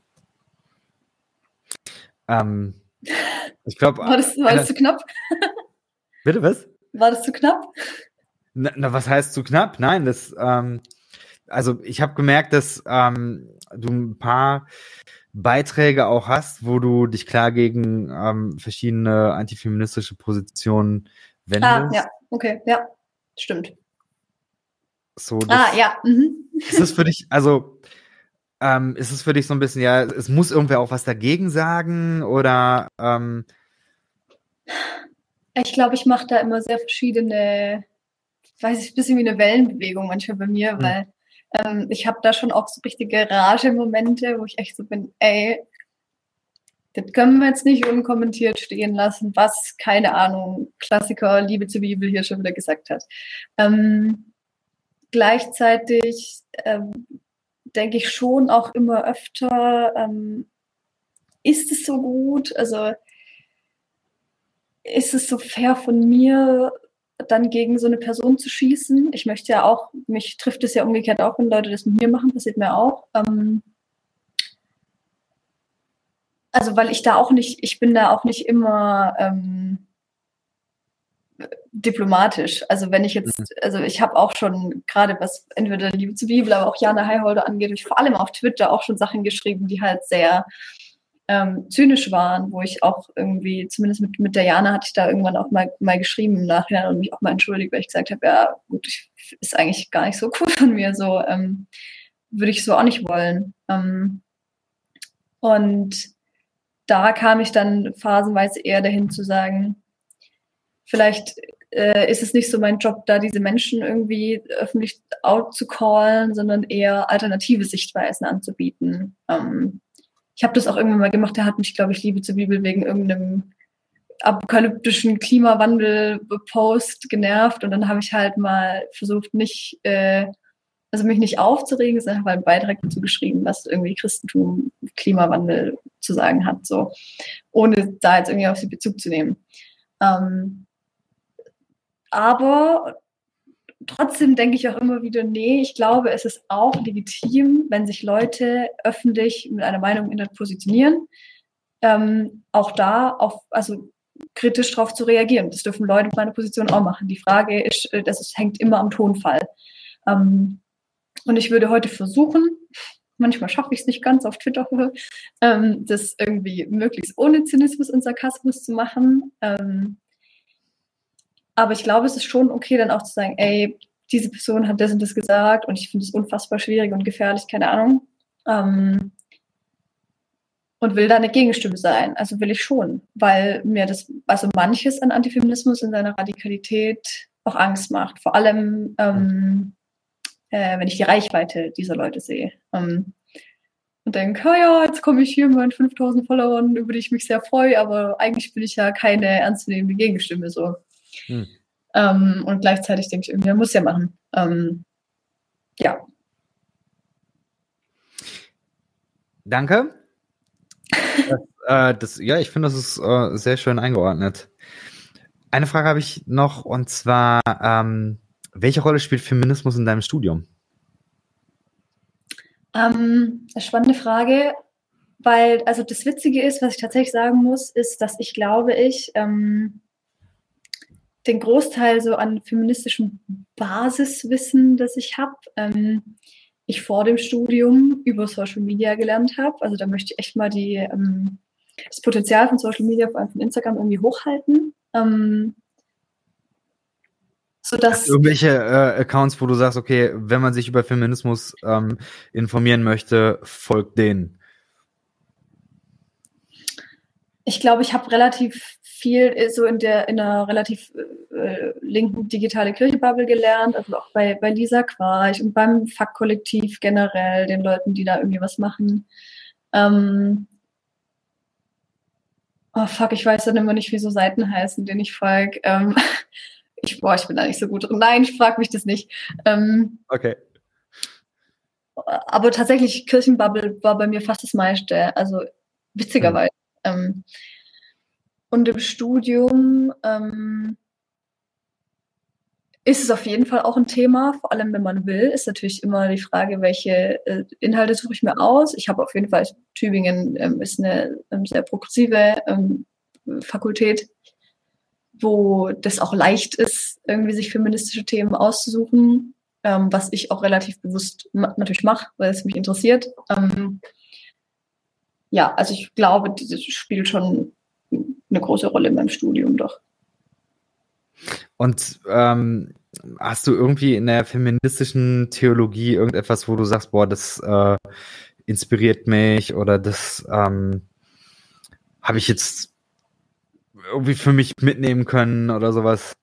Ähm, *laughs* ich glaube. War, das, war das zu knapp? *laughs* Bitte was? War das zu knapp? Na, na was heißt zu knapp? Nein, das. Ähm, also ich habe gemerkt, dass ähm, du ein paar Beiträge auch hast, wo du dich klar gegen ähm, verschiedene antifeministische Positionen wendest. Ah, ja, okay, ja, stimmt. So, ah, ja. Mhm. Ist es für dich, also ähm, ist es für dich so ein bisschen, ja, es muss irgendwer auch was dagegen sagen oder ähm ich glaube, ich mache da immer sehr verschiedene, weiß ich, ein bisschen wie eine Wellenbewegung manchmal bei mir, mhm. weil ähm, ich habe da schon auch so richtige Rage-Momente, wo ich echt so bin, ey, das können wir jetzt nicht unkommentiert stehen lassen, was, keine Ahnung, Klassiker Liebe zur Bibel hier schon wieder gesagt hat. Ähm, gleichzeitig ähm, denke ich schon auch immer öfter, ähm, ist es so gut? Also ist es so fair von mir, dann gegen so eine Person zu schießen? Ich möchte ja auch, mich trifft es ja umgekehrt auch, wenn Leute das mit mir machen, passiert mir auch. Ähm, also weil ich da auch nicht, ich bin da auch nicht immer ähm, diplomatisch. Also wenn ich jetzt, mhm. also ich habe auch schon gerade was entweder Liebe zur Bibel, aber auch Jana Heilholder angeht, ich vor allem auf Twitter auch schon Sachen geschrieben, die halt sehr ähm, zynisch waren, wo ich auch irgendwie, zumindest mit, mit der Jana hatte ich da irgendwann auch mal, mal geschrieben im Nachhinein und mich auch mal entschuldigt, weil ich gesagt habe, ja gut, ich, ist eigentlich gar nicht so cool von mir, so ähm, würde ich so auch nicht wollen. Ähm, und da kam ich dann phasenweise eher dahin zu sagen, vielleicht äh, ist es nicht so mein Job, da diese Menschen irgendwie öffentlich out zu callen, sondern eher alternative Sichtweisen anzubieten. Ähm, ich habe das auch irgendwann mal gemacht, da hat mich, glaube ich, Liebe zur Bibel wegen irgendeinem apokalyptischen Klimawandel-Post genervt und dann habe ich halt mal versucht, nicht, äh, also mich nicht aufzuregen, sondern habe einen Beitrag dazu geschrieben, was irgendwie Christentum, Klimawandel zu sagen hat, so, ohne da jetzt irgendwie auf sie Bezug zu nehmen. Ähm, aber trotzdem denke ich auch immer wieder, nee, ich glaube, es ist auch legitim, wenn sich Leute öffentlich mit einer Meinung im Internet positionieren, ähm, auch da auf, also kritisch darauf zu reagieren. Das dürfen Leute mit meiner Position auch machen. Die Frage ist, äh, das ist, hängt immer am Tonfall. Ähm, und ich würde heute versuchen, manchmal schaffe ich es nicht ganz auf Twitter, *laughs* ähm, das irgendwie möglichst ohne Zynismus und Sarkasmus zu machen. Ähm, aber ich glaube, es ist schon okay, dann auch zu sagen, ey, diese Person hat das und das gesagt und ich finde es unfassbar schwierig und gefährlich, keine Ahnung. Ähm, und will da eine Gegenstimme sein. Also will ich schon, weil mir das, also manches an Antifeminismus in seiner Radikalität auch Angst macht. Vor allem, ähm, äh, wenn ich die Reichweite dieser Leute sehe. Ähm, und denke, oh ja, jetzt komme ich hier mit meinen 5000 Followern, über die ich mich sehr freue, aber eigentlich bin ich ja keine ernstzunehmende Gegenstimme so. Hm. Ähm, und gleichzeitig denke ich, irgendwie, muss ja machen. Ähm, ja. Danke. Das, *laughs* äh, das, ja, ich finde, das ist äh, sehr schön eingeordnet. Eine Frage habe ich noch und zwar, ähm, welche Rolle spielt Feminismus in deinem Studium? Ähm, spannende Frage, weil, also das Witzige ist, was ich tatsächlich sagen muss, ist, dass ich glaube, ich ähm, den Großteil so an feministischem Basiswissen, das ich habe, ähm, ich vor dem Studium über Social Media gelernt habe. Also da möchte ich echt mal die, ähm, das Potenzial von Social Media, vor allem von Instagram, irgendwie hochhalten. Ähm, sodass irgendwelche äh, Accounts, wo du sagst, okay, wenn man sich über Feminismus ähm, informieren möchte, folgt denen. Ich glaube, ich habe relativ viel so in der in einer relativ äh, linken digitale Kirche-Bubble gelernt, also auch bei, bei Lisa Quarch und beim Fuck-Kollektiv generell, den Leuten, die da irgendwie was machen. Ähm, oh fuck, ich weiß dann immer nicht, wie so Seiten heißen, denen ich folge. Ähm, *laughs* ich, boah, ich bin da nicht so gut drin. Nein, ich frage mich das nicht. Ähm, okay. Aber tatsächlich, Kirchenbubble war bei mir fast das meiste. Also witzigerweise. Mhm. Ähm, und im Studium ähm, ist es auf jeden Fall auch ein Thema, vor allem wenn man will, ist natürlich immer die Frage, welche äh, Inhalte suche ich mir aus. Ich habe auf jeden Fall, Tübingen ähm, ist eine ähm, sehr progressive ähm, Fakultät, wo das auch leicht ist, irgendwie sich feministische Themen auszusuchen, ähm, was ich auch relativ bewusst ma natürlich mache, weil es mich interessiert. Ähm, ja, also ich glaube, das spielt schon eine große Rolle in meinem Studium doch. Und ähm, hast du irgendwie in der feministischen Theologie irgendetwas, wo du sagst, boah, das äh, inspiriert mich oder das ähm, habe ich jetzt irgendwie für mich mitnehmen können oder sowas?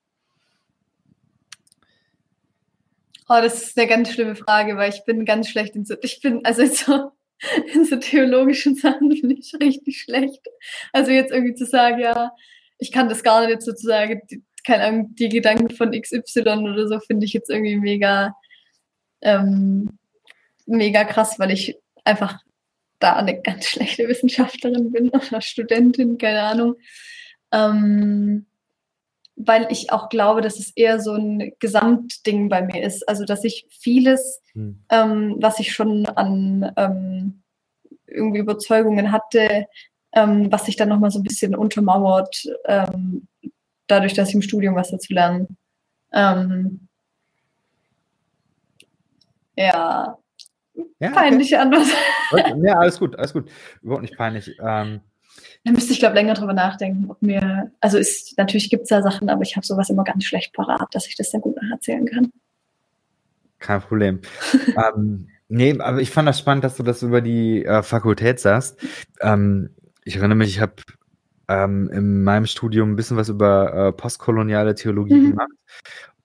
Oh, das ist eine ganz schlimme Frage, weil ich bin ganz schlecht in so, ich bin, also so, *laughs* in so theologischen Sachen bin ich richtig schlecht. Also jetzt irgendwie zu sagen, ja, ich kann das gar nicht sozusagen, die, keine Ahnung, die Gedanken von XY oder so finde ich jetzt irgendwie mega, ähm, mega krass, weil ich einfach da eine ganz schlechte Wissenschaftlerin bin oder Studentin, keine Ahnung. Ähm, weil ich auch glaube, dass es eher so ein Gesamtding bei mir ist. Also, dass ich vieles, hm. ähm, was ich schon an ähm, irgendwie Überzeugungen hatte, ähm, was sich dann nochmal so ein bisschen untermauert, ähm, dadurch, dass ich im Studium was dazu lerne. Ähm, ja, ja, peinliche okay. Antwort. Ja, alles gut, alles gut. Überhaupt nicht peinlich. Ähm, da müsste ich, glaube ich, länger drüber nachdenken, ob mir, also ist, natürlich gibt es da Sachen, aber ich habe sowas immer ganz schlecht parat, dass ich das dann gut nacherzählen kann. Kein Problem. *laughs* ähm, nee, aber ich fand das spannend, dass du das über die äh, Fakultät sagst. Ähm, ich erinnere mich, ich habe ähm, in meinem Studium ein bisschen was über äh, postkoloniale Theologie mhm. gemacht.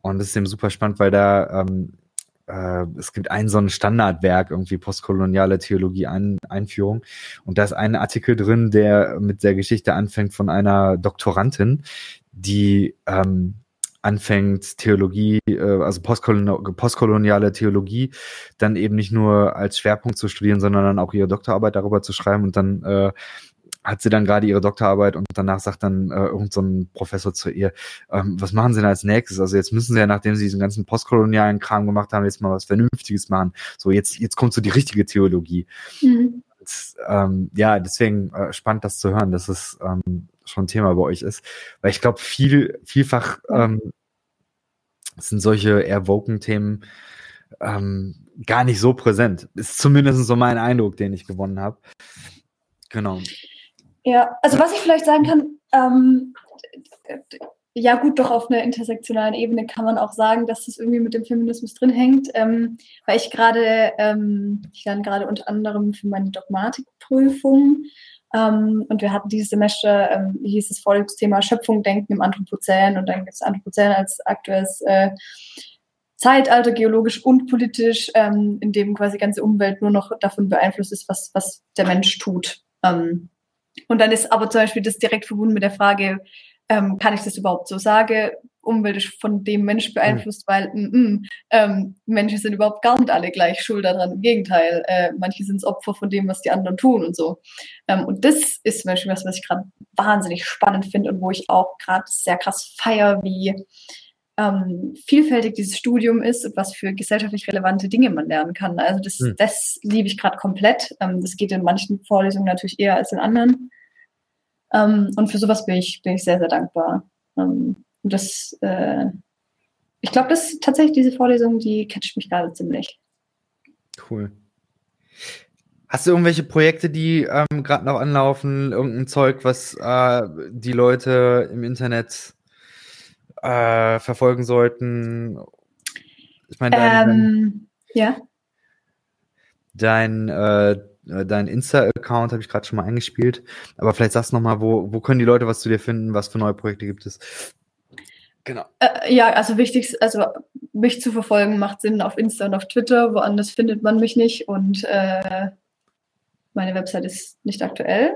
Und das ist eben super spannend, weil da ähm, äh, es gibt ein so ein Standardwerk, irgendwie postkoloniale Theologie ein, Einführung. Und da ist ein Artikel drin, der mit der Geschichte anfängt von einer Doktorandin, die ähm, anfängt, Theologie, äh, also postkoloniale, postkoloniale Theologie, dann eben nicht nur als Schwerpunkt zu studieren, sondern dann auch ihre Doktorarbeit darüber zu schreiben und dann äh, hat sie dann gerade ihre Doktorarbeit und danach sagt dann äh, irgend so Professor zu ihr, ähm, was machen sie denn als nächstes? Also jetzt müssen sie ja, nachdem sie diesen ganzen postkolonialen Kram gemacht haben, jetzt mal was Vernünftiges machen. So, jetzt, jetzt kommt so die richtige Theologie. Mhm. Und, ähm, ja, deswegen äh, spannend, das zu hören, dass es ähm, schon ein Thema bei euch ist. Weil ich glaube, viel, vielfach ähm, sind solche eher Woken-Themen ähm, gar nicht so präsent. Ist zumindest so mein Eindruck, den ich gewonnen habe. Genau. Ja, also was ich vielleicht sagen kann, ähm, ja gut, doch auf einer intersektionalen Ebene kann man auch sagen, dass das irgendwie mit dem Feminismus drin hängt, ähm, weil ich gerade, ähm, ich lerne gerade unter anderem für meine Dogmatikprüfung ähm, und wir hatten dieses Semester, ähm, hieß das Vorlesungsthema Schöpfung denken im Anthropozän und dann gibt es Anthropozän als aktuelles äh, Zeitalter, geologisch und politisch, ähm, in dem quasi die ganze Umwelt nur noch davon beeinflusst ist, was, was der Mensch tut. Ähm, und dann ist aber zum Beispiel das direkt verbunden mit der Frage, ähm, kann ich das überhaupt so sagen? Umwelt ist von dem Mensch beeinflusst, mhm. weil mm, mm, ähm, Menschen sind überhaupt gar nicht alle gleich schuld daran. Im Gegenteil, äh, manche sind Opfer von dem, was die anderen tun und so. Ähm, und das ist zum Beispiel was, was ich gerade wahnsinnig spannend finde und wo ich auch gerade sehr krass feier, wie ähm, vielfältig dieses Studium ist und was für gesellschaftlich relevante Dinge man lernen kann. Also das, hm. das liebe ich gerade komplett. Ähm, das geht in manchen Vorlesungen natürlich eher als in anderen. Ähm, und für sowas bin ich, bin ich sehr, sehr dankbar. Ähm, und das, äh, ich glaube, das tatsächlich diese Vorlesung, die catcht mich gerade ziemlich. Cool. Hast du irgendwelche Projekte, die ähm, gerade noch anlaufen? Irgendein Zeug, was äh, die Leute im Internet äh, verfolgen sollten? Ich meine, dein, ähm, ja. dein äh, äh, dein Insta-Account habe ich gerade schon mal eingespielt. Aber vielleicht sagst du nochmal, wo, wo können die Leute was zu dir finden? Was für neue Projekte gibt es? Genau. Äh, ja, also wichtig, also mich zu verfolgen macht Sinn auf Insta und auf Twitter. Woanders findet man mich nicht und äh, meine Website ist nicht aktuell.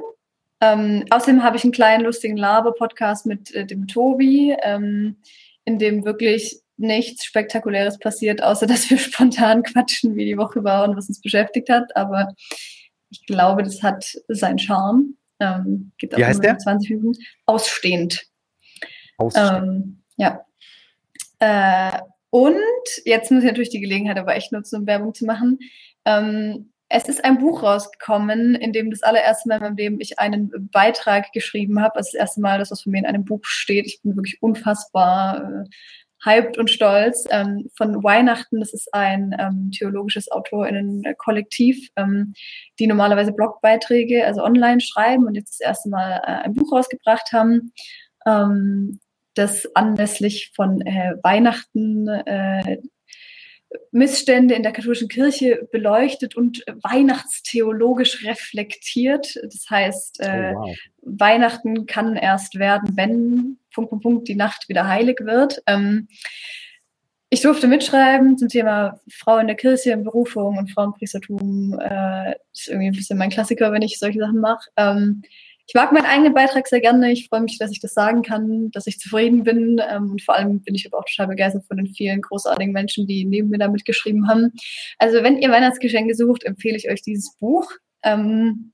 Ähm, außerdem habe ich einen kleinen lustigen Laber-Podcast mit äh, dem Tobi, ähm, in dem wirklich nichts Spektakuläres passiert, außer *laughs* dass wir spontan quatschen, wie die Woche war und was uns beschäftigt hat. Aber ich glaube, das hat seinen Charme. Ähm, geht wie heißt der? 20 Minuten. Ausstehend. Ausstehend. Ähm, ja. Äh, und jetzt muss ich natürlich die Gelegenheit aber echt nutzen, um Werbung zu machen. Ähm, es ist ein Buch rausgekommen, in dem das allererste Mal in meinem Leben ich einen Beitrag geschrieben habe. Das ist das erste Mal, dass das von mir in einem Buch steht. Ich bin wirklich unfassbar äh, hyped und stolz. Ähm, von Weihnachten, das ist ein ähm, theologisches AutorInnen-Kollektiv, ähm, die normalerweise Blogbeiträge, also online schreiben und jetzt das erste Mal äh, ein Buch rausgebracht haben. Ähm, das anlässlich von äh, Weihnachten äh, Missstände in der katholischen Kirche beleuchtet und weihnachtstheologisch reflektiert. Das heißt, äh, oh, wow. Weihnachten kann erst werden, wenn Punkt, Punkt, Punkt, die Nacht wieder heilig wird. Ähm, ich durfte mitschreiben zum Thema Frau in der Kirche, Berufung und Frauenpriestertum. Äh, ist irgendwie ein bisschen mein Klassiker, wenn ich solche Sachen mache. Ich mag meinen eigenen Beitrag sehr gerne. Ich freue mich, dass ich das sagen kann, dass ich zufrieden bin. Ähm, und vor allem bin ich aber auch total begeistert von den vielen großartigen Menschen, die neben mir da mitgeschrieben haben. Also wenn ihr Weihnachtsgeschenke sucht, empfehle ich euch dieses Buch. Ähm,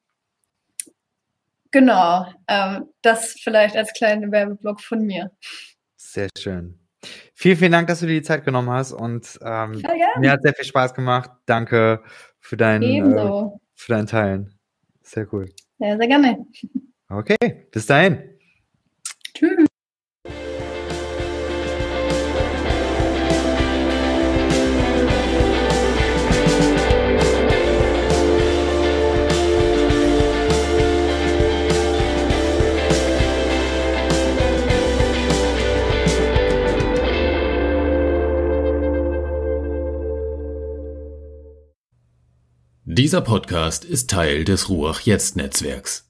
genau, ähm, das vielleicht als kleinen Werbeblock von mir. Sehr schön. Vielen, vielen Dank, dass du dir die Zeit genommen hast und ähm, mir hat sehr viel Spaß gemacht. Danke für dein, äh, für dein Teilen. Sehr cool. Sehr, sehr gerne. Okay, bis dahin. Tschüss. Dieser Podcast ist Teil des Ruach Jetzt Netzwerks.